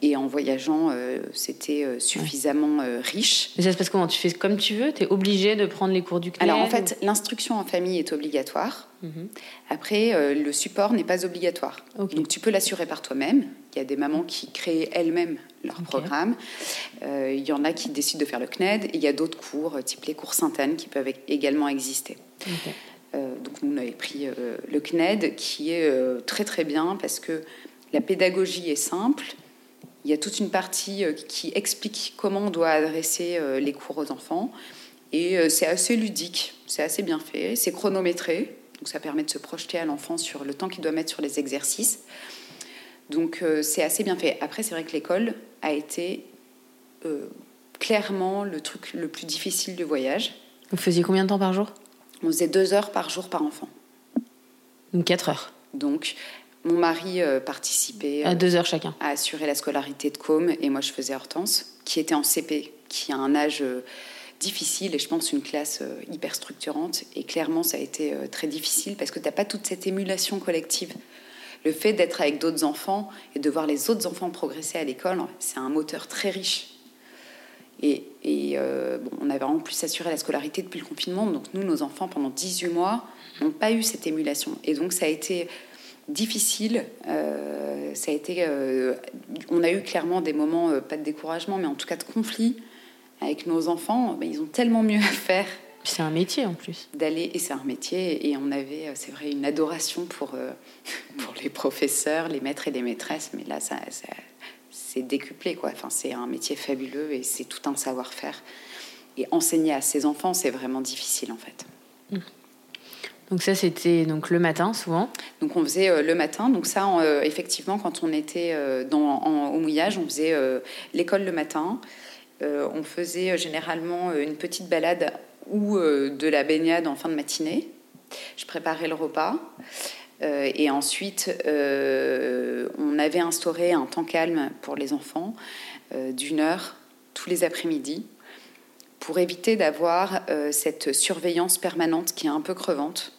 Speaker 2: et en voyageant, c'était suffisamment riche.
Speaker 1: Mais ça se passe comment? Tu fais comme tu veux? Tu es obligé de prendre les cours du CNED
Speaker 2: Alors en fait, l'instruction en famille est obligatoire. Mhm. Après, le support n'est pas obligatoire. Donc tu peux l'assurer par toi-même. Il y a des mamans qui créent elles-mêmes leur programme. Euh, il y en a qui décident de faire le CNED et il y a d'autres cours, euh, type les cours Sainte-Anne, qui peuvent également exister. Euh, donc nous, on avait pris le CNED, qui est très très bien parce que la pédagogie est simple. Il y a toute une partie qui explique comment on doit adresser les cours aux enfants. Et c'est assez ludique, c'est assez bien fait, c'est chronométré. Donc ça permet de se projeter à l'enfant sur le temps qu'il doit mettre sur les exercices. Donc euh, c'est assez bien fait. Après, c'est vrai que l'école a été euh, clairement le truc le plus difficile du voyage.
Speaker 1: Vous faisiez combien de temps par jour?
Speaker 2: On faisait deux heures par jour par enfant.
Speaker 1: Donc quatre heures.
Speaker 2: Donc mon mari euh, participait
Speaker 1: à deux heures chacun
Speaker 2: à assurer la scolarité de Com et moi je faisais Hortense, qui était en CP, qui a un âge difficile et je pense une classe hyper structurante. Et clairement, ça a été très difficile parce que tu n'as pas toute cette émulation collective le fait d'être avec d'autres enfants et de voir les autres enfants progresser à l'école, c'est un moteur très riche. Et, euh, on avait en plus assuré la scolarité depuis le confinement, donc nous, nos enfants, pendant 18 mois, n'ont pas eu cette émulation. Et donc ça a été difficile. Euh, ça a été, euh, on a eu clairement des moments, pas de découragement, mais en tout cas de conflit avec nos enfants. ils ont tellement mieux à faire
Speaker 1: C'est un métier en plus.
Speaker 2: D'aller, et c'est un métier, et on avait, c'est vrai, une adoration pour, pour les professeurs, les maîtres et les maîtresses, mais là, ça, c'est décuplé, quoi. Enfin, c'est un métier fabuleux et c'est tout un savoir-faire. Et enseigner à ses enfants, c'est vraiment difficile, en fait. Mmh.
Speaker 1: Donc ça, c'était donc le matin souvent.
Speaker 2: Donc on faisait euh, le matin. Donc ça, euh, effectivement, quand on était euh, dans, au mouillage, on faisait l'école le matin. on faisait généralement une petite balade ou de la baignade en fin de matinée. Je préparais le repas. et ensuite, on avait instauré un temps calme pour les enfants d'une heure tous les après-midi pour éviter d'avoir cette surveillance permanente qui est un peu crevante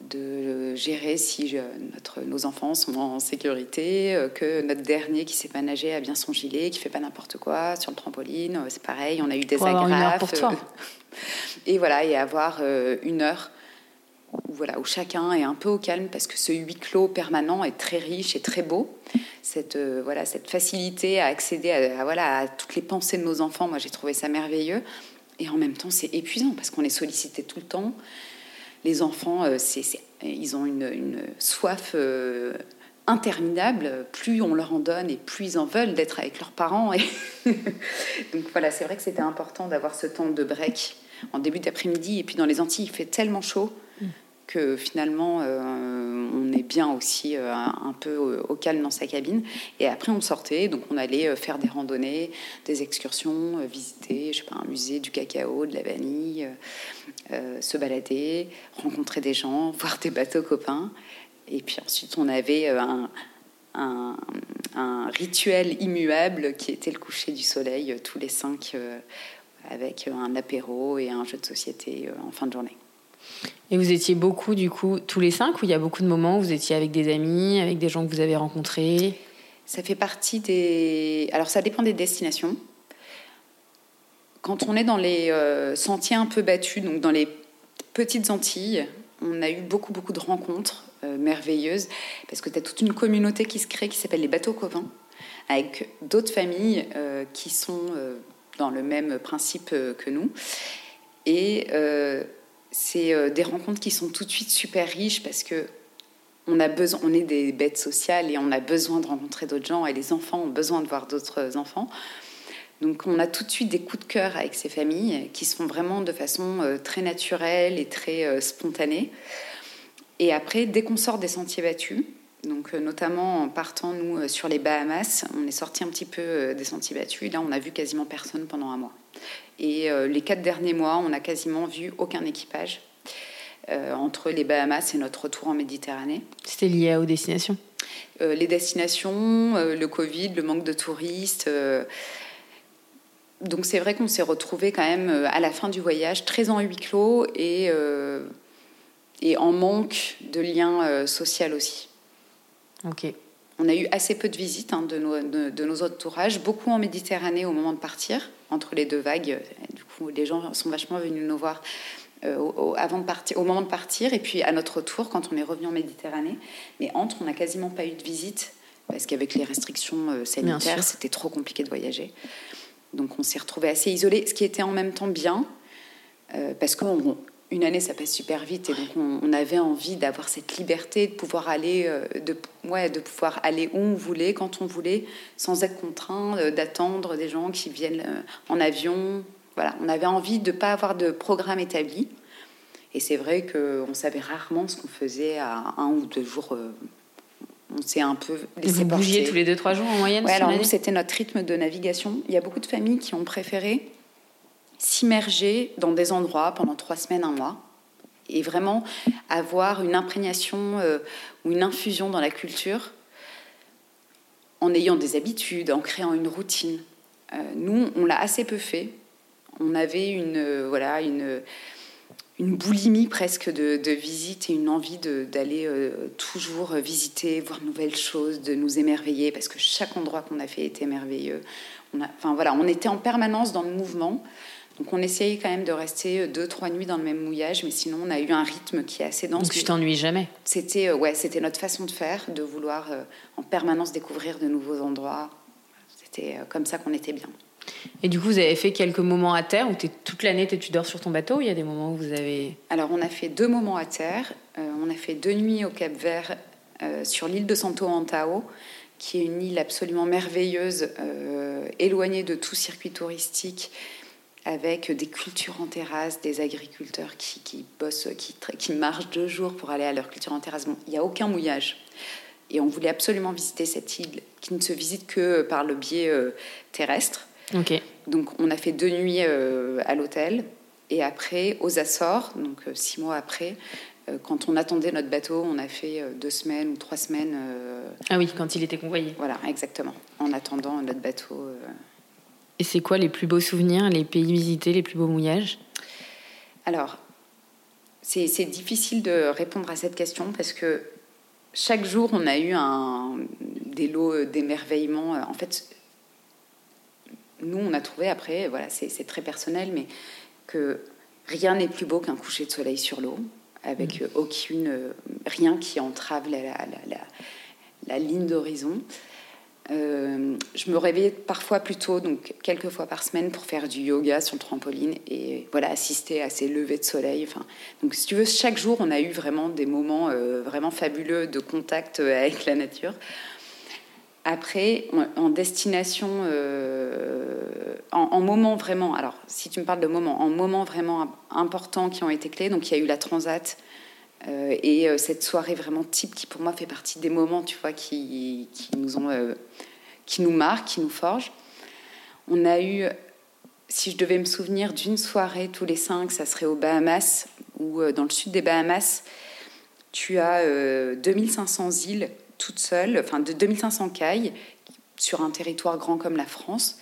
Speaker 2: de gérer si notre, nos enfants sont en sécurité, euh, que notre dernier qui sait pas nager a bien son gilet, qui fait pas n'importe quoi sur le trampoline. Euh, c'est pareil, on a eu des agrafes. pour toi. Et voilà, et avoir euh, une heure où, voilà, où chacun est un peu au calme parce que ce huis clos permanent est très riche et très beau. Cette, voilà, cette facilité à accéder à, voilà, à toutes les pensées de nos enfants, moi j'ai trouvé ça merveilleux. Et en même temps, c'est épuisant parce qu'on est sollicité tout le temps les enfants, euh, ils ont une, soif euh, interminable. Plus on leur en donne et plus ils en veulent d'être avec leurs parents. Et Donc voilà, c'est vrai que c'était important d'avoir ce temps de break en début d'après-midi. Et puis dans les Antilles, il fait tellement chaud que finalement, euh, bien aussi euh, un peu au, calme dans sa cabine. Et après, on sortait, donc on allait euh, faire des randonnées, des excursions, visiter, je sais pas, un musée du cacao, de la vanille, se balader, rencontrer des gens, voir des bateaux copains. Et puis ensuite, on avait un, un, rituel immuable qui était le coucher du soleil tous les cinq avec un apéro et un jeu de société en fin de journée.
Speaker 1: Et vous étiez beaucoup, du coup, tous les cinq, ou il y a beaucoup de moments où vous étiez avec des amis, avec des gens que vous avez rencontrés?
Speaker 2: Ça fait partie des. Alors, ça dépend des destinations. Quand on est dans les euh, sentiers un peu battus, donc dans les petites Antilles, on a eu beaucoup, beaucoup de rencontres euh, merveilleuses, parce que tu as toute une communauté qui se crée qui s'appelle les bateaux copains, avec d'autres familles euh, qui sont dans le même principe que nous. Et c'est euh, des rencontres qui sont tout de suite super riches parce que on a besoin, on est des bêtes sociales et on a besoin de rencontrer d'autres gens et les enfants ont besoin de voir d'autres enfants. Donc on a tout de suite des coups de cœur avec ces familles qui se font vraiment de façon euh, très naturelle et très euh, spontanée. Et après, dès qu'on sort des sentiers battus, donc notamment en partant nous sur les Bahamas, on est sorti un petit peu des sentiers battus et là on a vu quasiment personne pendant un mois. Et euh, les quatre derniers mois, on n'a quasiment vu aucun équipage euh, entre les Bahamas et notre retour en Méditerranée.
Speaker 1: C'était lié aux destinations
Speaker 2: euh, Les destinations, le Covid, le manque de touristes. donc c'est vrai qu'on s'est retrouvé quand même à la fin du voyage très en huis clos et, et en manque de liens social aussi.
Speaker 1: Ok.
Speaker 2: On a eu assez peu de visites hein, de, nos, de, nos entourages, beaucoup en Méditerranée au moment de partir, entre les deux vagues. Du coup, les gens sont vachement venus nous voir euh, au, avant de partir, au moment de partir, et puis à notre retour, quand on est revenu en Méditerranée. Mais entre, on n'a quasiment pas eu de visite, parce qu'avec les restrictions euh, sanitaires, c'était trop compliqué de voyager. Donc on s'est retrouvé assez isolé, ce qui était en même temps bien, euh, parce qu'on une année, ça passe super vite, et donc on, avait envie d'avoir cette liberté de pouvoir aller, euh, de, ouais, de pouvoir aller où on voulait, quand on voulait, sans être contraint euh, d'attendre des gens qui viennent euh, en avion. Voilà, on avait envie de ne pas avoir de programme établi. Et c'est vrai qu'on savait rarement ce qu'on faisait à un ou deux jours. on s'est un peu
Speaker 1: laissé Vous bougiez tous les deux, trois jours en moyenne
Speaker 2: ouais, alors nous, c'était notre rythme de navigation. Il y a beaucoup de familles qui ont préféré s'immerger dans des endroits pendant trois semaines, un mois, et vraiment avoir une imprégnation euh, ou une infusion dans la culture en ayant des habitudes, en créant une routine. Euh, nous, on l'a assez peu fait. On avait une, euh, voilà, une, une boulimie presque de, de visite et une envie d'aller toujours visiter, voir de nouvelles choses, de nous émerveiller, parce que chaque endroit qu'on a fait était merveilleux. Voilà, on était en permanence dans le mouvement. Donc on essayait quand même de rester deux, trois nuits dans le même mouillage, mais sinon on a eu un rythme qui est assez dense.
Speaker 1: Donc tu t'ennuies jamais
Speaker 2: C'était euh, ouais, c'était notre façon de faire, de vouloir euh, en permanence découvrir de nouveaux endroits. C'était euh, comme ça qu'on était bien.
Speaker 1: Et du coup, vous avez fait quelques moments à terre où es, toute l'année tu dors sur ton bateau ou il y a des moments où vous avez...
Speaker 2: Alors on a fait deux moments à terre. Euh, on a fait deux nuits au Cap Vert euh, sur l'île de Santo Antao, qui est une île absolument merveilleuse, euh, éloignée de tout circuit touristique, avec des cultures en terrasse, des agriculteurs qui, qui bossent, qui, qui, marchent deux jours pour aller à leur culture en terrasse. Bon, il n'y a aucun mouillage. Et on voulait absolument visiter cette île qui ne se visite que par le biais terrestre. Donc on a fait deux nuits euh, à l'hôtel et après aux Açores, donc euh, six mois après, euh, quand on attendait notre bateau, on a fait deux semaines ou trois semaines.
Speaker 1: Ah oui, quand il était convoyé.
Speaker 2: Voilà, exactement, en attendant notre bateau.
Speaker 1: Et c'est quoi les plus beaux souvenirs, les pays visités, les plus beaux mouillages?
Speaker 2: Alors, c'est difficile de répondre à cette question parce que chaque jour, on a eu un, des lots d'émerveillement. En fait, nous, on a trouvé après, voilà, c'est très personnel, mais que rien n'est plus beau qu'un coucher de soleil sur l'eau, avec mm. aucune, rien qui entrave la, la, la, ligne d'horizon. Euh, je me réveillais parfois plus tôt, donc quelques fois par semaine, pour faire du yoga sur le trampoline et voilà assister à ces levées de soleil. Enfin, donc si tu veux, chaque jour, on a eu vraiment des moments euh, vraiment fabuleux de contact avec la nature. Après, en destination, euh, en, moment vraiment, alors si tu me parles de moments, en moments vraiment importants qui ont été clés, donc il y a eu la Transat euh, et euh, cette soirée vraiment type qui pour moi fait partie des moments, tu vois, qui, qui nous ont, qui nous marquent, qui nous forgent. On a eu, si je devais me souvenir d'une soirée tous les cinq, ça serait aux Bahamas ou dans le sud des Bahamas. Tu as 2500 îles toute seule, enfin de 2500 cailles sur un territoire grand comme la France.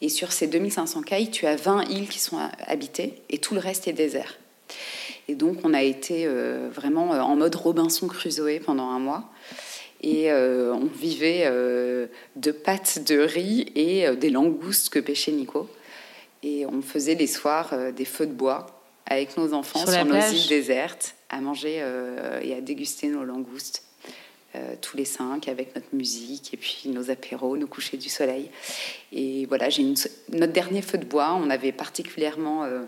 Speaker 2: Et sur ces 2500 cailles, tu as 20 îles qui sont habitées et tout le reste est désert. Et donc, on a été euh, vraiment euh, en mode Robinson Crusoe pendant un mois. Et euh, on vivait de pâtes de riz et des langoustes que pêchait Nico. Et on faisait les soirs des feux de bois avec nos enfants sur, sur nos îles désertes, à manger et à déguster nos langoustes. Euh, tous les cinq avec notre musique et puis nos apéros, nos couchers du soleil. Et voilà, j'ai notre dernier feu de bois, on avait particulièrement euh,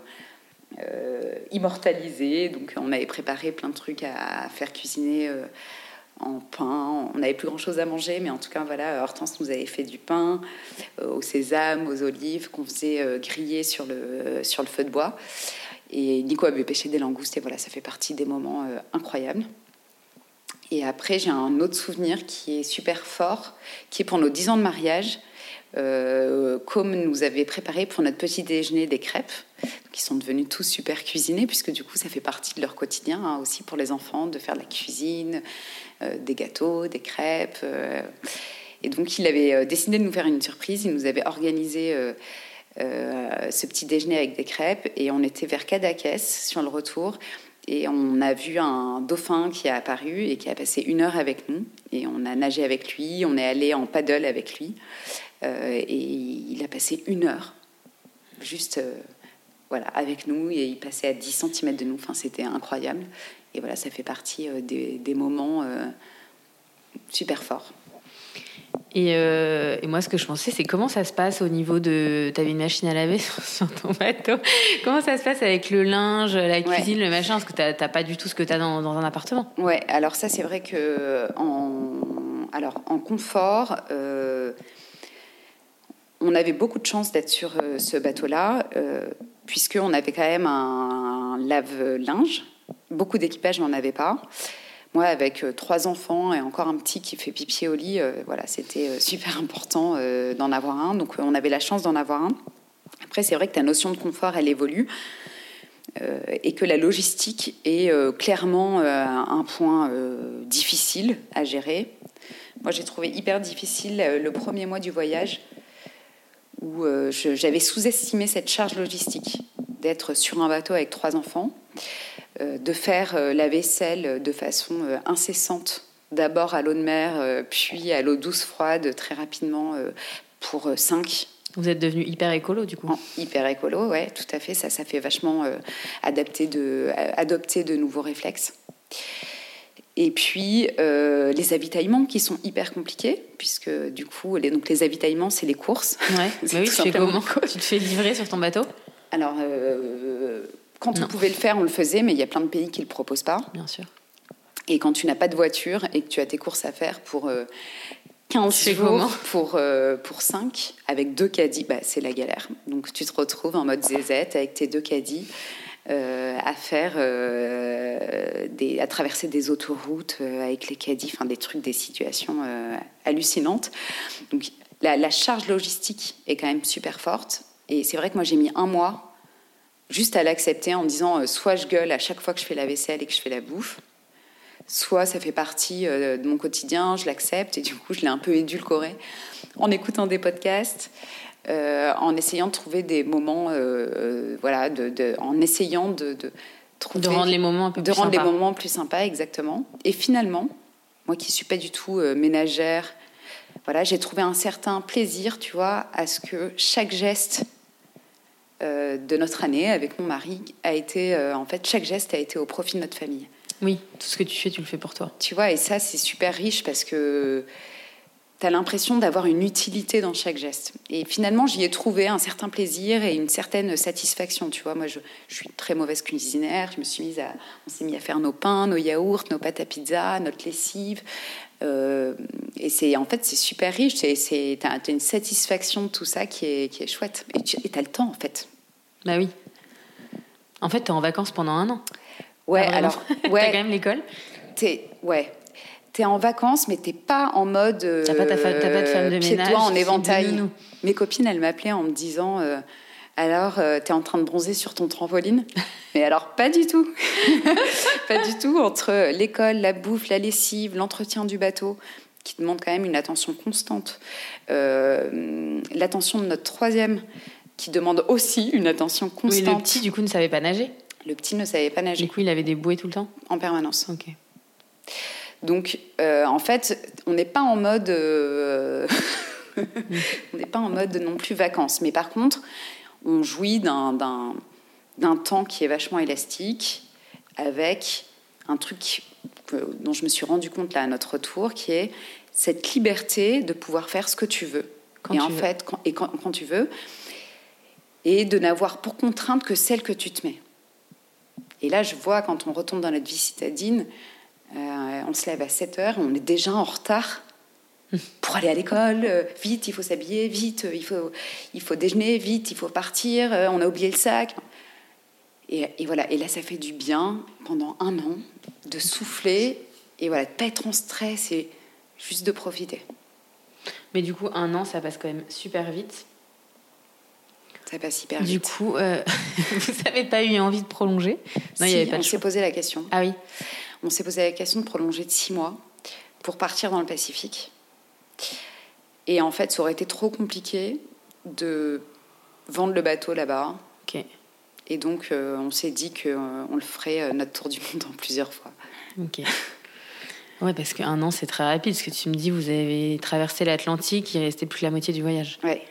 Speaker 2: euh, immortalisé, donc on avait préparé plein de trucs à, faire cuisiner en pain. On n'avait plus grand chose à manger, mais en tout cas, voilà, Hortense nous avait fait du pain au sésame, aux olives, qu'on faisait griller sur le, sur le feu de bois. Et Nico avait pêché des langoustes, et voilà, ça fait partie des moments incroyables. Et après, j'ai un autre souvenir qui est super fort, qui est pour nos 10 ans de mariage. Euh, comme nous avait préparé pour notre petit déjeuner des crêpes, qui sont devenues tous super cuisinées, puisque du coup ça fait partie de leur quotidien hein, aussi pour les enfants de faire de la cuisine, euh, des gâteaux, des crêpes. Euh. et donc il avait décidé de nous faire une surprise, il nous avait organisé ce petit déjeuner avec des crêpes, et on était vers Cadaqués sur le retour. Et on a vu un dauphin qui a apparu et qui a passé une heure avec nous. Et on a nagé avec lui, on est allé en paddle avec lui. Euh, et il a passé une heure juste euh, voilà, avec nous et il passait à 10 cm de nous. Enfin, c'était incroyable. Et voilà, ça fait partie euh, des, des, moments super forts.
Speaker 1: Euh, et, moi, ce que je pensais, c'est comment ça se passe au niveau de. Tu avais une machine à laver sur ton bateau. Comment ça se passe avec le linge, la cuisine, le machin? Parce que tu n'as pas du tout ce que tu as dans, un appartement.
Speaker 2: Ouais, alors ça, c'est vrai que en, alors, en confort, euh, on avait beaucoup de chance d'être sur euh, ce bateau-là, puisqu'on avait quand même un lave-linge. Beaucoup d'équipage n'en avait pas. Moi, avec euh, trois enfants et encore un petit qui fait pipi au lit, euh, voilà, c'était euh, super important d'en avoir un. Donc, on avait la chance d'en avoir un. Après, c'est vrai que ta notion de confort, elle évolue. et que la logistique est clairement un point difficile à gérer. Moi, j'ai trouvé hyper difficile le premier mois du voyage où j'avais sous-estimé cette charge logistique d'être sur un bateau avec trois enfants. Euh, de faire euh, la vaisselle de façon euh, incessante, d'abord à l'eau de mer, puis à l'eau douce froide très rapidement pour 5.
Speaker 1: Vous êtes devenu hyper écolo du coup
Speaker 2: Hyper écolo, ouais, tout à fait. Ça, ça fait vachement adapter de, adopter de nouveaux réflexes. Et puis euh, les avitaillements qui sont hyper compliqués, puisque du coup, les, donc les avitaillements, c'est les courses.
Speaker 1: Ouais, mais oui, tu fais comment Tu te fais livrer sur ton bateau
Speaker 2: Alors, euh, quand on pouvait le faire, on le faisait, mais il y a plein de pays qui ne le proposent pas.
Speaker 1: Bien sûr.
Speaker 2: Et quand tu n'as pas de voiture et que tu as tes courses à faire pour 15 euh, jours pour, pour 5, avec deux caddies, bah, c'est la galère. Donc tu te retrouves en mode zézette avec tes deux caddies. Euh, à faire, euh, des, à traverser des autoroutes euh, avec les caddies, enfin des trucs, des situations hallucinantes. Donc la, charge logistique est quand même super forte. Et c'est vrai que moi j'ai mis un mois juste à l'accepter en me disant soit je gueule à chaque fois que je fais la vaisselle et que je fais la bouffe, soit ça fait partie de mon quotidien, je l'accepte et du coup je l'ai un peu édulcoré en écoutant des podcasts. Euh, en essayant de trouver des moments, euh, euh, voilà, de, en essayant de, trouver,
Speaker 1: de rendre les moments un peu
Speaker 2: de
Speaker 1: plus
Speaker 2: rendre les moments plus sympas, exactement. Et finalement, moi qui suis pas du tout ménagère, voilà, j'ai trouvé un certain plaisir, tu vois, à ce que chaque geste de notre année avec mon mari a été, en fait, chaque geste a été au profit de notre famille.
Speaker 1: Oui, tout ce que tu fais, tu le fais pour toi.
Speaker 2: Tu vois, et ça, c'est super riche parce que tu as l'impression d'avoir une utilité dans chaque geste. Et finalement, j'y ai trouvé un certain plaisir et une certaine satisfaction. Tu vois, moi, je, suis très mauvaise cuisinière. Je me suis mise à, on s'est mis à faire nos pains, nos yaourts, nos pâtes à pizza, notre lessive. Euh, et c'est en fait c'est super riche. C'est, c'est t'as, une satisfaction de tout ça qui est, qui est chouette. Et tu as le temps en fait.
Speaker 1: Bah oui. En fait, tu es en vacances pendant un an.
Speaker 2: Ouais, alors
Speaker 1: ouais. t'as quand même l'école?
Speaker 2: T'es, ouais, tu es en vacances, mais t'es pas en mode.
Speaker 1: t'as pas, ta pas de femme de ménage.
Speaker 2: toi en éventail. Mes copines, elles m'appelaient en me disant euh, Alors, euh, tu es en train de bronzer sur ton trampoline Mais alors, pas du tout. pas du tout. Entre l'école, la bouffe, la lessive, l'entretien du bateau, qui demande quand même une attention constante. Euh, l'attention de notre troisième, qui demande aussi une attention constante.
Speaker 1: Oui, le petit, du coup, ne savait pas nager
Speaker 2: Le petit ne savait pas nager.
Speaker 1: Du coup, il avait des bouées tout le temps
Speaker 2: En permanence.
Speaker 1: Ok.
Speaker 2: Donc, euh, en fait, on n'est pas en mode, euh, on n'est pas en mode non plus vacances. Mais par contre, on jouit d'un temps qui est vachement élastique, avec un truc dont je me suis rendu compte là à notre retour, qui est cette liberté de pouvoir faire ce que tu veux.
Speaker 1: Quand
Speaker 2: et
Speaker 1: tu
Speaker 2: en
Speaker 1: veux.
Speaker 2: fait, quand, et quand, quand tu veux, et de n'avoir pour contrainte que celle que tu te mets. Et là, je vois quand on retombe dans notre vie citadine, euh, on se lève à 7 heures, on est déjà en retard pour aller à l'école. Euh, vite, il faut s'habiller, vite, il faut, il faut déjeuner, vite, il faut partir, euh, on a oublié le sac. Et, et, voilà, et là, ça fait du bien pendant un an de souffler et voilà, de pas être en stress et juste de profiter.
Speaker 1: Mais du coup, un an, ça passe quand même super vite.
Speaker 2: Ça passe hyper vite.
Speaker 1: Du coup, euh, vous n'avez pas eu envie de prolonger?
Speaker 2: Non,
Speaker 1: si,
Speaker 2: il y avait pas on s'est posé la question.
Speaker 1: Ah oui
Speaker 2: on s'est posé la question de prolonger de six mois pour partir dans le Pacifique. Et en fait, ça aurait été trop compliqué de vendre le bateau là-bas.
Speaker 1: Ok.
Speaker 2: Et donc, euh, on s'est dit qu'on euh, le ferait euh, notre tour du monde en plusieurs fois.
Speaker 1: Ok. Ouais, parce qu'un an, c'est très rapide. Parce que tu me dis, vous avez traversé l'Atlantique, il restait plus la moitié du voyage.
Speaker 2: Ouais.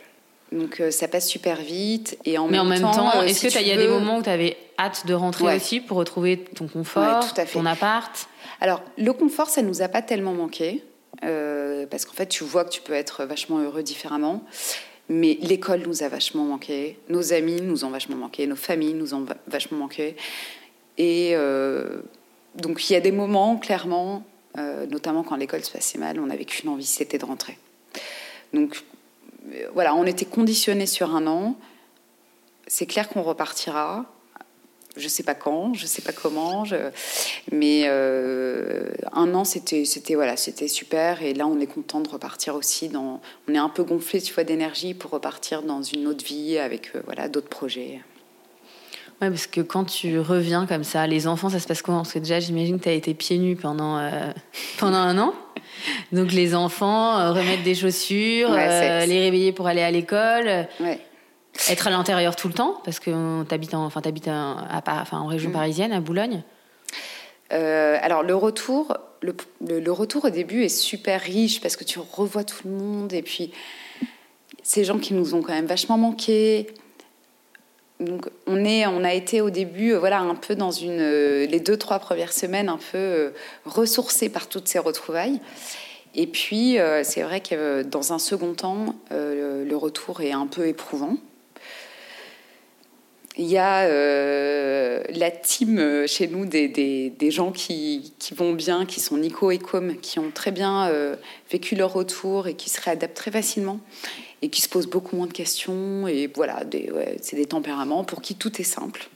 Speaker 2: Donc, ça passe super vite. Et en
Speaker 1: Mais
Speaker 2: même
Speaker 1: en même
Speaker 2: temps,
Speaker 1: temps, est-ce
Speaker 2: si
Speaker 1: que il y a des moments où tu avais hâte de rentrer
Speaker 2: Ouais.
Speaker 1: aussi pour retrouver ton confort,
Speaker 2: Ouais,
Speaker 1: ton appart
Speaker 2: Alors, le confort, ça nous a pas tellement manqué. euh, parce qu'en fait, tu vois que tu peux être vachement heureux différemment. Mais l'école nous a vachement manqué, nos amis nous ont vachement manqué, nos familles nous ont va- vachement manqué. Et euh, donc il y a des moments, clairement, euh, notamment quand l'école se passait mal, on n'avait qu'une envie, c'était de rentrer. Donc voilà, on était conditionnés sur un an. C'est clair qu'on repartira. Je sais pas quand, je sais pas comment, je- mais euh, un an c'était c'était voilà c'était super et là on est content de repartir aussi dans on est un peu gonflé tu vois d'énergie pour repartir dans une autre vie avec euh, voilà d'autres projets.
Speaker 1: Ouais, parce que quand tu reviens comme ça, les enfants, ça se passe comment? Parce que déjà, j'imagine que tu as été pieds nus pendant, euh, pendant un an. Donc les enfants, remettre des chaussures,
Speaker 2: Ouais,
Speaker 1: les réveiller pour aller à l'école,
Speaker 2: Ouais.
Speaker 1: Être à l'intérieur tout le temps, parce que tu habites, en, enfin, t'habites en, enfin, en région
Speaker 2: Mm.
Speaker 1: parisienne, à Boulogne?
Speaker 2: Euh, alors le retour, le, le- le retour au début est super riche parce que tu revois tout le monde et puis ces gens qui nous ont quand même vachement manqué. donc on, est, on a été au début voilà, un peu dans une, les deux, trois premières semaines un peu ressourcés par toutes ces retrouvailles. Et puis, c'est vrai que dans un second temps, le retour est un peu éprouvant. Il y a euh, la team euh, chez nous des, des, gens qui, qui, vont bien, qui sont Nico et Com, qui ont très bien euh, vécu leur retour et qui se réadaptent très facilement et qui se posent beaucoup moins de questions. Et voilà, c'est des tempéraments pour qui tout est simple.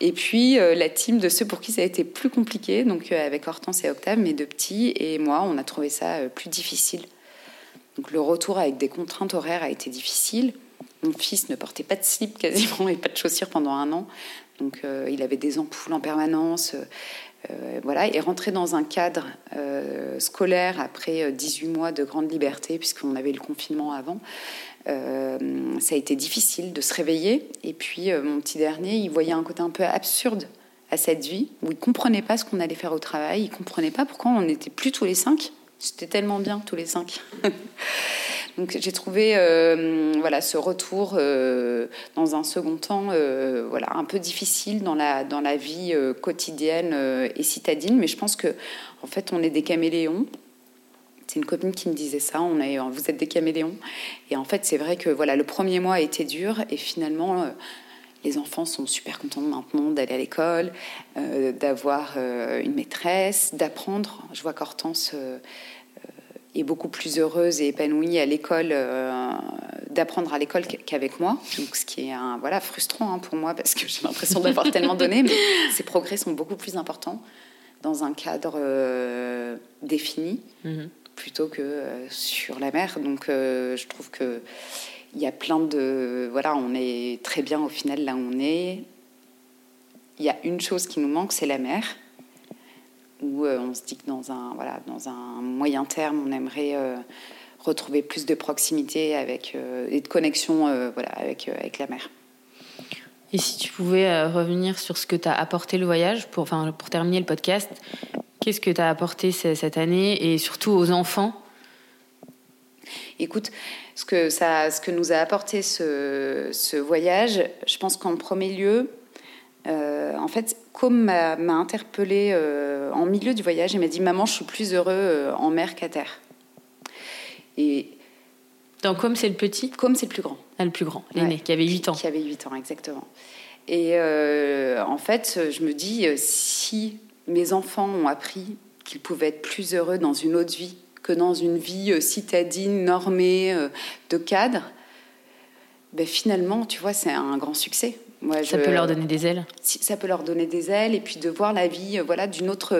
Speaker 2: Et puis la team de ceux pour qui ça a été plus compliqué, donc avec Hortense et Octave, mes deux petits, et moi, on a trouvé ça plus difficile. Donc le retour avec des contraintes horaires a été difficile. Mon fils ne portait pas de slip quasiment et pas de chaussures pendant un an. Donc euh, il avait des ampoules en permanence. Euh, voilà, et rentrer dans un cadre euh, scolaire après 18 mois de grande liberté, puisqu'on avait le confinement avant, ça a été difficile de se réveiller. Et puis mon petit dernier, il voyait un côté un peu absurde à cette vie, où il comprenait pas ce qu'on allait faire au travail, il comprenait pas pourquoi on n'était plus tous les cinq. C'était tellement bien tous les cinq. Donc j'ai trouvé euh, voilà ce retour euh, dans un second temps euh, voilà un peu difficile dans la dans la vie quotidienne et citadine, mais je pense que en fait on est des caméléons. C'est une copine qui me disait ça. On est, vous êtes des caméléons. Et en fait, c'est vrai que voilà, le premier mois a été dur et finalement, les enfants sont super contents maintenant d'aller à l'école, d'avoir une maîtresse, d'apprendre. Je vois qu'Hortense est beaucoup plus heureuse et épanouie à l'école, euh, d'apprendre à l'école qu'avec moi. Donc, ce qui est un, voilà, frustrant hein, pour moi parce que j'ai l'impression d'avoir tellement donné, mais ces progrès sont beaucoup plus importants dans un cadre euh, défini mhm. plutôt que euh, sur la mer. Donc, je trouve que il y a plein de. Voilà, on est très bien au final là où on est. Il y a une chose qui nous manque, c'est la mer où euh, on se dit que dans un, voilà, dans un moyen terme, on aimerait euh, retrouver plus de proximité avec, euh, et de connexion voilà, avec, avec la mer.
Speaker 1: Et si tu pouvais revenir sur ce que t'as apporté le voyage, pour, enfin, pour terminer le podcast, qu'est-ce que tu as apporté cette année et surtout aux enfants?
Speaker 2: Écoute, ce que, ça, ce que nous a apporté ce, ce voyage, je pense qu'en premier lieu, euh, en fait, Com m'a interpellée euh, en milieu du voyage et m'a dit Maman, je suis plus heureux euh, en mer qu'à terre.
Speaker 1: Et. Donc, Com, c'est le petit?
Speaker 2: Com, c'est le plus grand.
Speaker 1: Ah, le plus grand, l'aîné, qui avait 8 ans.
Speaker 2: Qui avait 8 ans, exactement. Et en fait, je me dis Si mes enfants ont appris qu'ils pouvaient être plus heureux dans une autre vie que dans une vie citadine, normée, de cadre, ben finalement, tu vois, c'est un grand succès
Speaker 1: ça peut leur donner des ailes.
Speaker 2: Ça peut leur donner des ailes et puis de voir la vie, euh, voilà, d'une autre,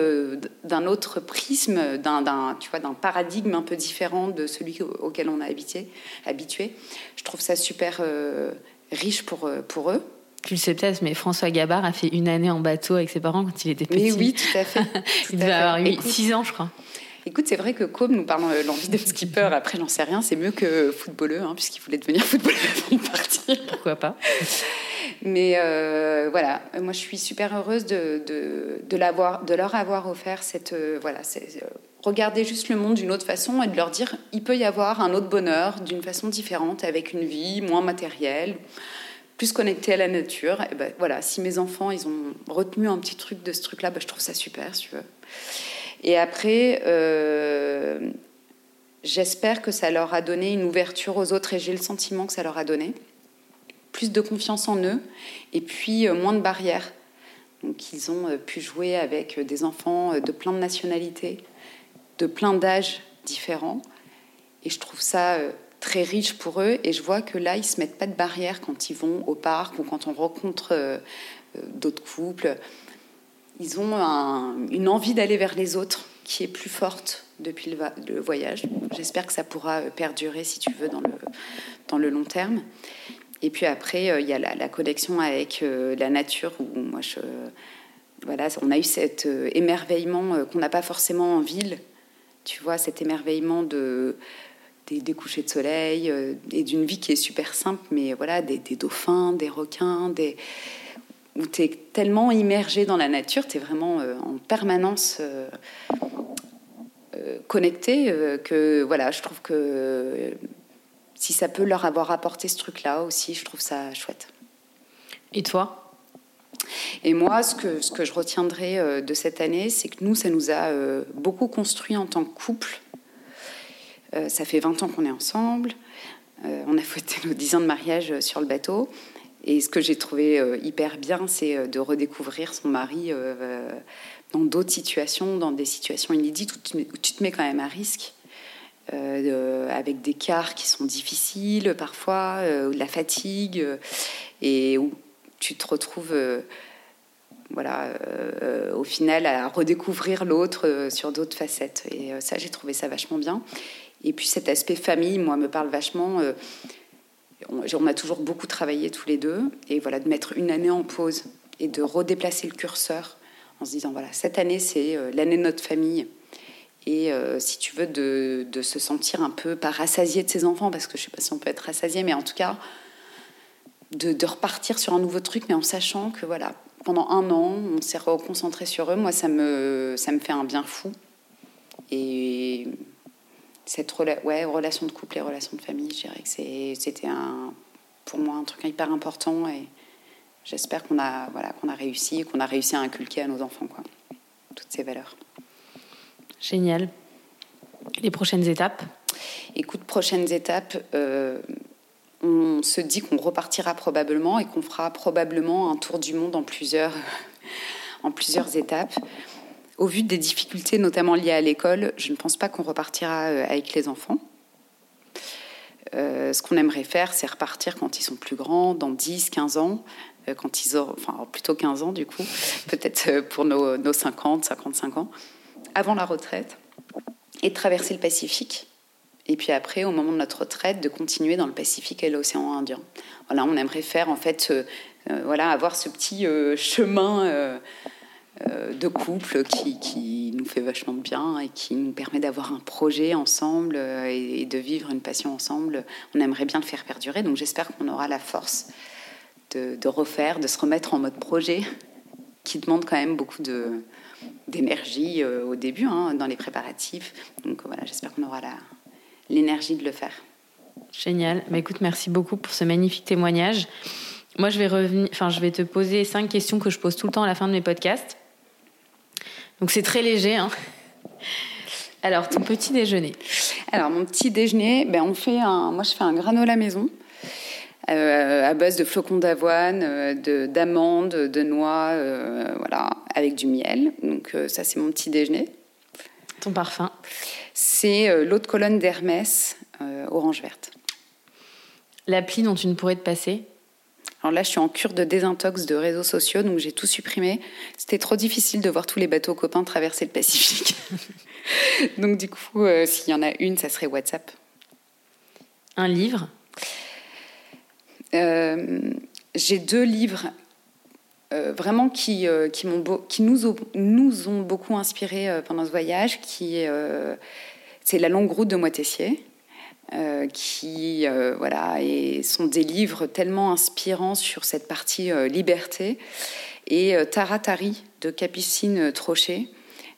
Speaker 2: d'un autre prisme, d'un, tu vois, d'un paradigme un peu différent de celui auquel on a habité, habitué. Je trouve ça super euh, riche pour euh, pour eux.
Speaker 1: Tu le sais peut-être, mais François Gabard a fait une année en bateau avec ses parents quand il était petit.
Speaker 2: Mais oui, tout à fait.
Speaker 1: il devait avoir 6 ans, je crois.
Speaker 2: Écoute, c'est vrai que comme nous parlons de l'envie d'être skipper, après j'en sais rien, c'est mieux que footballeur, hein, puisqu'il voulait devenir footballeur avant de partir.
Speaker 1: Pourquoi pas
Speaker 2: mais euh, voilà, moi je suis super heureuse de, de, l'avoir, de leur avoir offert cette. Euh, voilà, c'est, euh, regarder juste le monde d'une autre façon et de leur dire il peut y avoir un autre bonheur d'une façon différente, avec une vie moins matérielle, plus connectée à la nature. Et ben, voilà, si mes enfants ils ont retenu un petit truc de ce truc-là, ben, je trouve ça super, si tu veux. Et après. J'espère que ça leur a donné une ouverture aux autres et j'ai le sentiment que ça leur a donné plus de confiance en eux et puis euh, moins de barrières. Donc ils ont euh, pu jouer avec euh, des enfants de plein de nationalités, de plein d'âges différents. Et je trouve ça très riche pour eux. Et je vois que là, ils se mettent pas de barrières quand ils vont au parc ou quand on rencontre d'autres couples. Ils ont une envie d'aller vers les autres qui est plus forte depuis le, voyage. J'espère que ça pourra perdurer, si tu veux, dans le, dans le long terme. Et puis après, euh, il y a la, connexion avec euh, la nature où moi, je, voilà, on a eu cet euh, émerveillement qu'on n'a pas forcément en ville. Tu vois, cet émerveillement de, des, couchers de soleil et d'une vie qui est super simple, mais voilà, des, dauphins, des requins, des, où tu es tellement immergé dans la nature, tu es vraiment en permanence connecté que voilà, je trouve que si ça peut leur avoir apporté ce truc-là aussi, je trouve ça chouette.
Speaker 1: Et toi?
Speaker 2: Et moi, ce que, ce que je retiendrai de cette année, c'est que nous, ça nous a beaucoup construit en tant que couple. ça fait 20 ans qu'on est ensemble. on a fêté nos 10 ans de mariage sur le bateau. Et ce que j'ai trouvé hyper bien, c'est de redécouvrir son mari dans d'autres situations, dans des situations inédites où tu, te mets quand même à risque. Euh, avec des quarts qui sont difficiles parfois, euh, de la fatigue, euh, et où tu te retrouves, voilà, au final à redécouvrir l'autre sur d'autres facettes. Et ça, j'ai trouvé ça vachement bien. Et puis cet aspect famille, moi, me parle vachement. On, a toujours beaucoup travaillé tous les deux, et voilà, de mettre une année en pause et de redéplacer le curseur en se disant voilà, cette année, c'est l'année de notre famille et euh, si tu veux, de, se sentir un peu, pas rassasié de ses enfants, parce que je sais pas si on peut être rassasié, mais en tout cas, de, de, repartir sur un nouveau truc, mais en sachant que voilà, pendant un an, on s'est reconcentré sur eux. Moi, ça me, ça me fait un bien fou. Et cette ouais, relation de couple et relation de famille, je dirais que c'était un, pour moi un truc hyper important. Et j'espère qu'on a, voilà, qu'on a réussi, qu'on a réussi à inculquer à nos enfants quoi, toutes ces valeurs.
Speaker 1: Génial. Les prochaines étapes?
Speaker 2: Écoute, prochaines étapes, euh, on se dit qu'on repartira probablement et qu'on fera probablement un tour du monde en plusieurs, en plusieurs étapes. Au vu des difficultés, notamment liées à l'école, je ne pense pas qu'on repartira euh, avec les enfants. Euh, ce qu'on aimerait faire, c'est repartir quand ils sont plus grands, dans 10, 15 ans, quand ils ont, enfin plutôt 15 ans du coup, peut-être pour nos, nos 50, 55 ans avant la retraite et traverser le Pacifique. Et puis après, au moment de notre retraite, de continuer dans le Pacifique et l'océan Indien. Voilà, on aimerait faire en fait, euh, euh, voilà, avoir ce petit euh, chemin de couple qui, qui, nous fait vachement bien et qui nous permet d'avoir un projet ensemble et, de vivre une passion ensemble. On aimerait bien le faire perdurer, donc j'espère qu'on aura la force de, refaire, de se remettre en mode projet, qui demande quand même beaucoup de, d'énergie euh, au début, hein, dans les préparatifs. Donc voilà, j'espère qu'on aura l'énergie de le faire.
Speaker 1: Génial. Bah, écoute, merci beaucoup pour ce magnifique témoignage. Moi, je vais revenir, enfin, je vais te poser cinq questions que je pose tout le temps à la fin de mes podcasts. Donc c'est très léger. Hein. Alors, ton petit déjeuner.
Speaker 2: Alors, mon petit déjeuner, ben, on fait un, moi, je fais un granola maison. Euh, à base de flocons d'avoine, euh, d'amandes, de, noix, euh, voilà, avec du miel. Donc ça, c'est mon petit déjeuner.
Speaker 1: Ton parfum
Speaker 2: C'est l'eau de colonne d'Hermès, orange verte.
Speaker 1: L'appli dont tu ne pourrais te passer
Speaker 2: alors là, je suis en cure de désintox de réseaux sociaux, donc j'ai tout supprimé. C'était trop difficile de voir tous les bateaux copains traverser le Pacifique. donc du coup, s'il y en a une, ça serait WhatsApp.
Speaker 1: Un livre?
Speaker 2: Euh, j'ai deux livres euh, vraiment qui, euh, qui, qui nous, ont, nous ont beaucoup inspirés pendant ce voyage, qui c'est La longue route de Moitessier. Qui voilà et sont des livres tellement inspirants sur cette partie liberté et Taratari de Capucine Trochet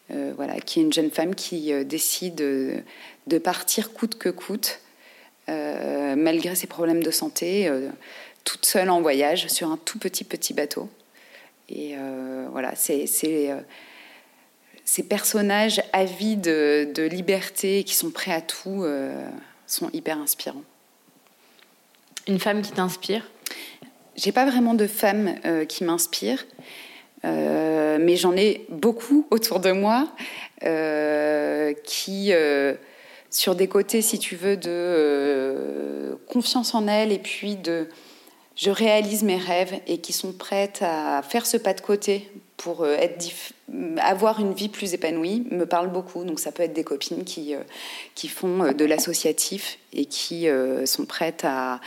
Speaker 2: voilà qui est une jeune femme qui décide de partir coûte que coûte euh, malgré ses problèmes de santé, euh, toute seule en voyage sur un tout petit petit bateau. Et euh, voilà, c'est ces personnages avides de, liberté qui sont prêts à tout sont hyper inspirants.
Speaker 1: Une femme qui t'inspire?
Speaker 2: J'ai pas vraiment de femme qui m'inspire, mais j'en ai beaucoup autour de moi qui sur des côtés, si tu veux, de euh, confiance en elle et puis de je réalise mes rêves et qui sont prêtes à faire ce pas de côté pour euh, être avoir une vie plus épanouie me parle beaucoup. Donc ça peut être des copines qui, euh, qui font de l'associatif et qui sont prêtes à,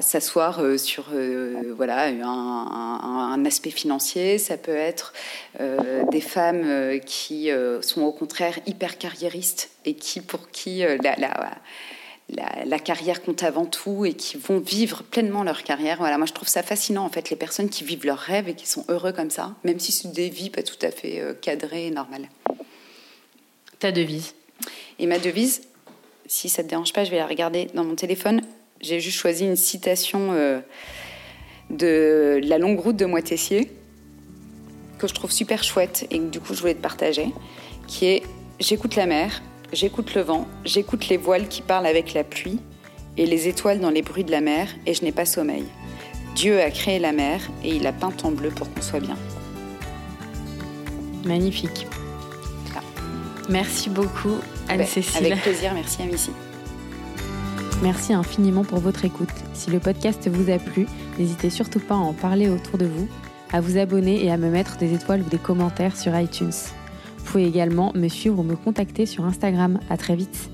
Speaker 2: s'asseoir euh, sur euh, voilà un, aspect financier. Ça peut être euh, des femmes qui sont au contraire hyper carriéristes et qui pour qui la, la, la, carrière compte avant tout et qui vont vivre pleinement leur carrière. Voilà, moi je trouve ça fascinant en fait les personnes qui vivent leurs rêves et qui sont heureux comme ça, même si c'est des vies pas tout à fait cadrées et normales.
Speaker 1: Ta devise?
Speaker 2: Et ma devise, si ça te dérange pas, je vais la regarder dans mon téléphone j'ai juste choisi une citation euh, de la longue route de Moitessier, que je trouve super chouette et que du coup je voulais te partager, qui est J'écoute la mer, j'écoute le vent, j'écoute les voiles qui parlent avec la pluie et les étoiles dans les bruits de la mer et je n'ai pas sommeil. Dieu a créé la mer et il a peint en bleu pour qu'on soit bien.
Speaker 1: Magnifique. Merci beaucoup, Anne-Cécile.
Speaker 2: Avec plaisir, merci Amici.
Speaker 1: Merci infiniment pour votre écoute. Si le podcast vous a plu, n'hésitez surtout pas à en parler autour de vous, à vous abonner et à me mettre des étoiles ou des commentaires sur iTunes. Pouvez également me suivre ou me contacter sur Instagram. À très vite.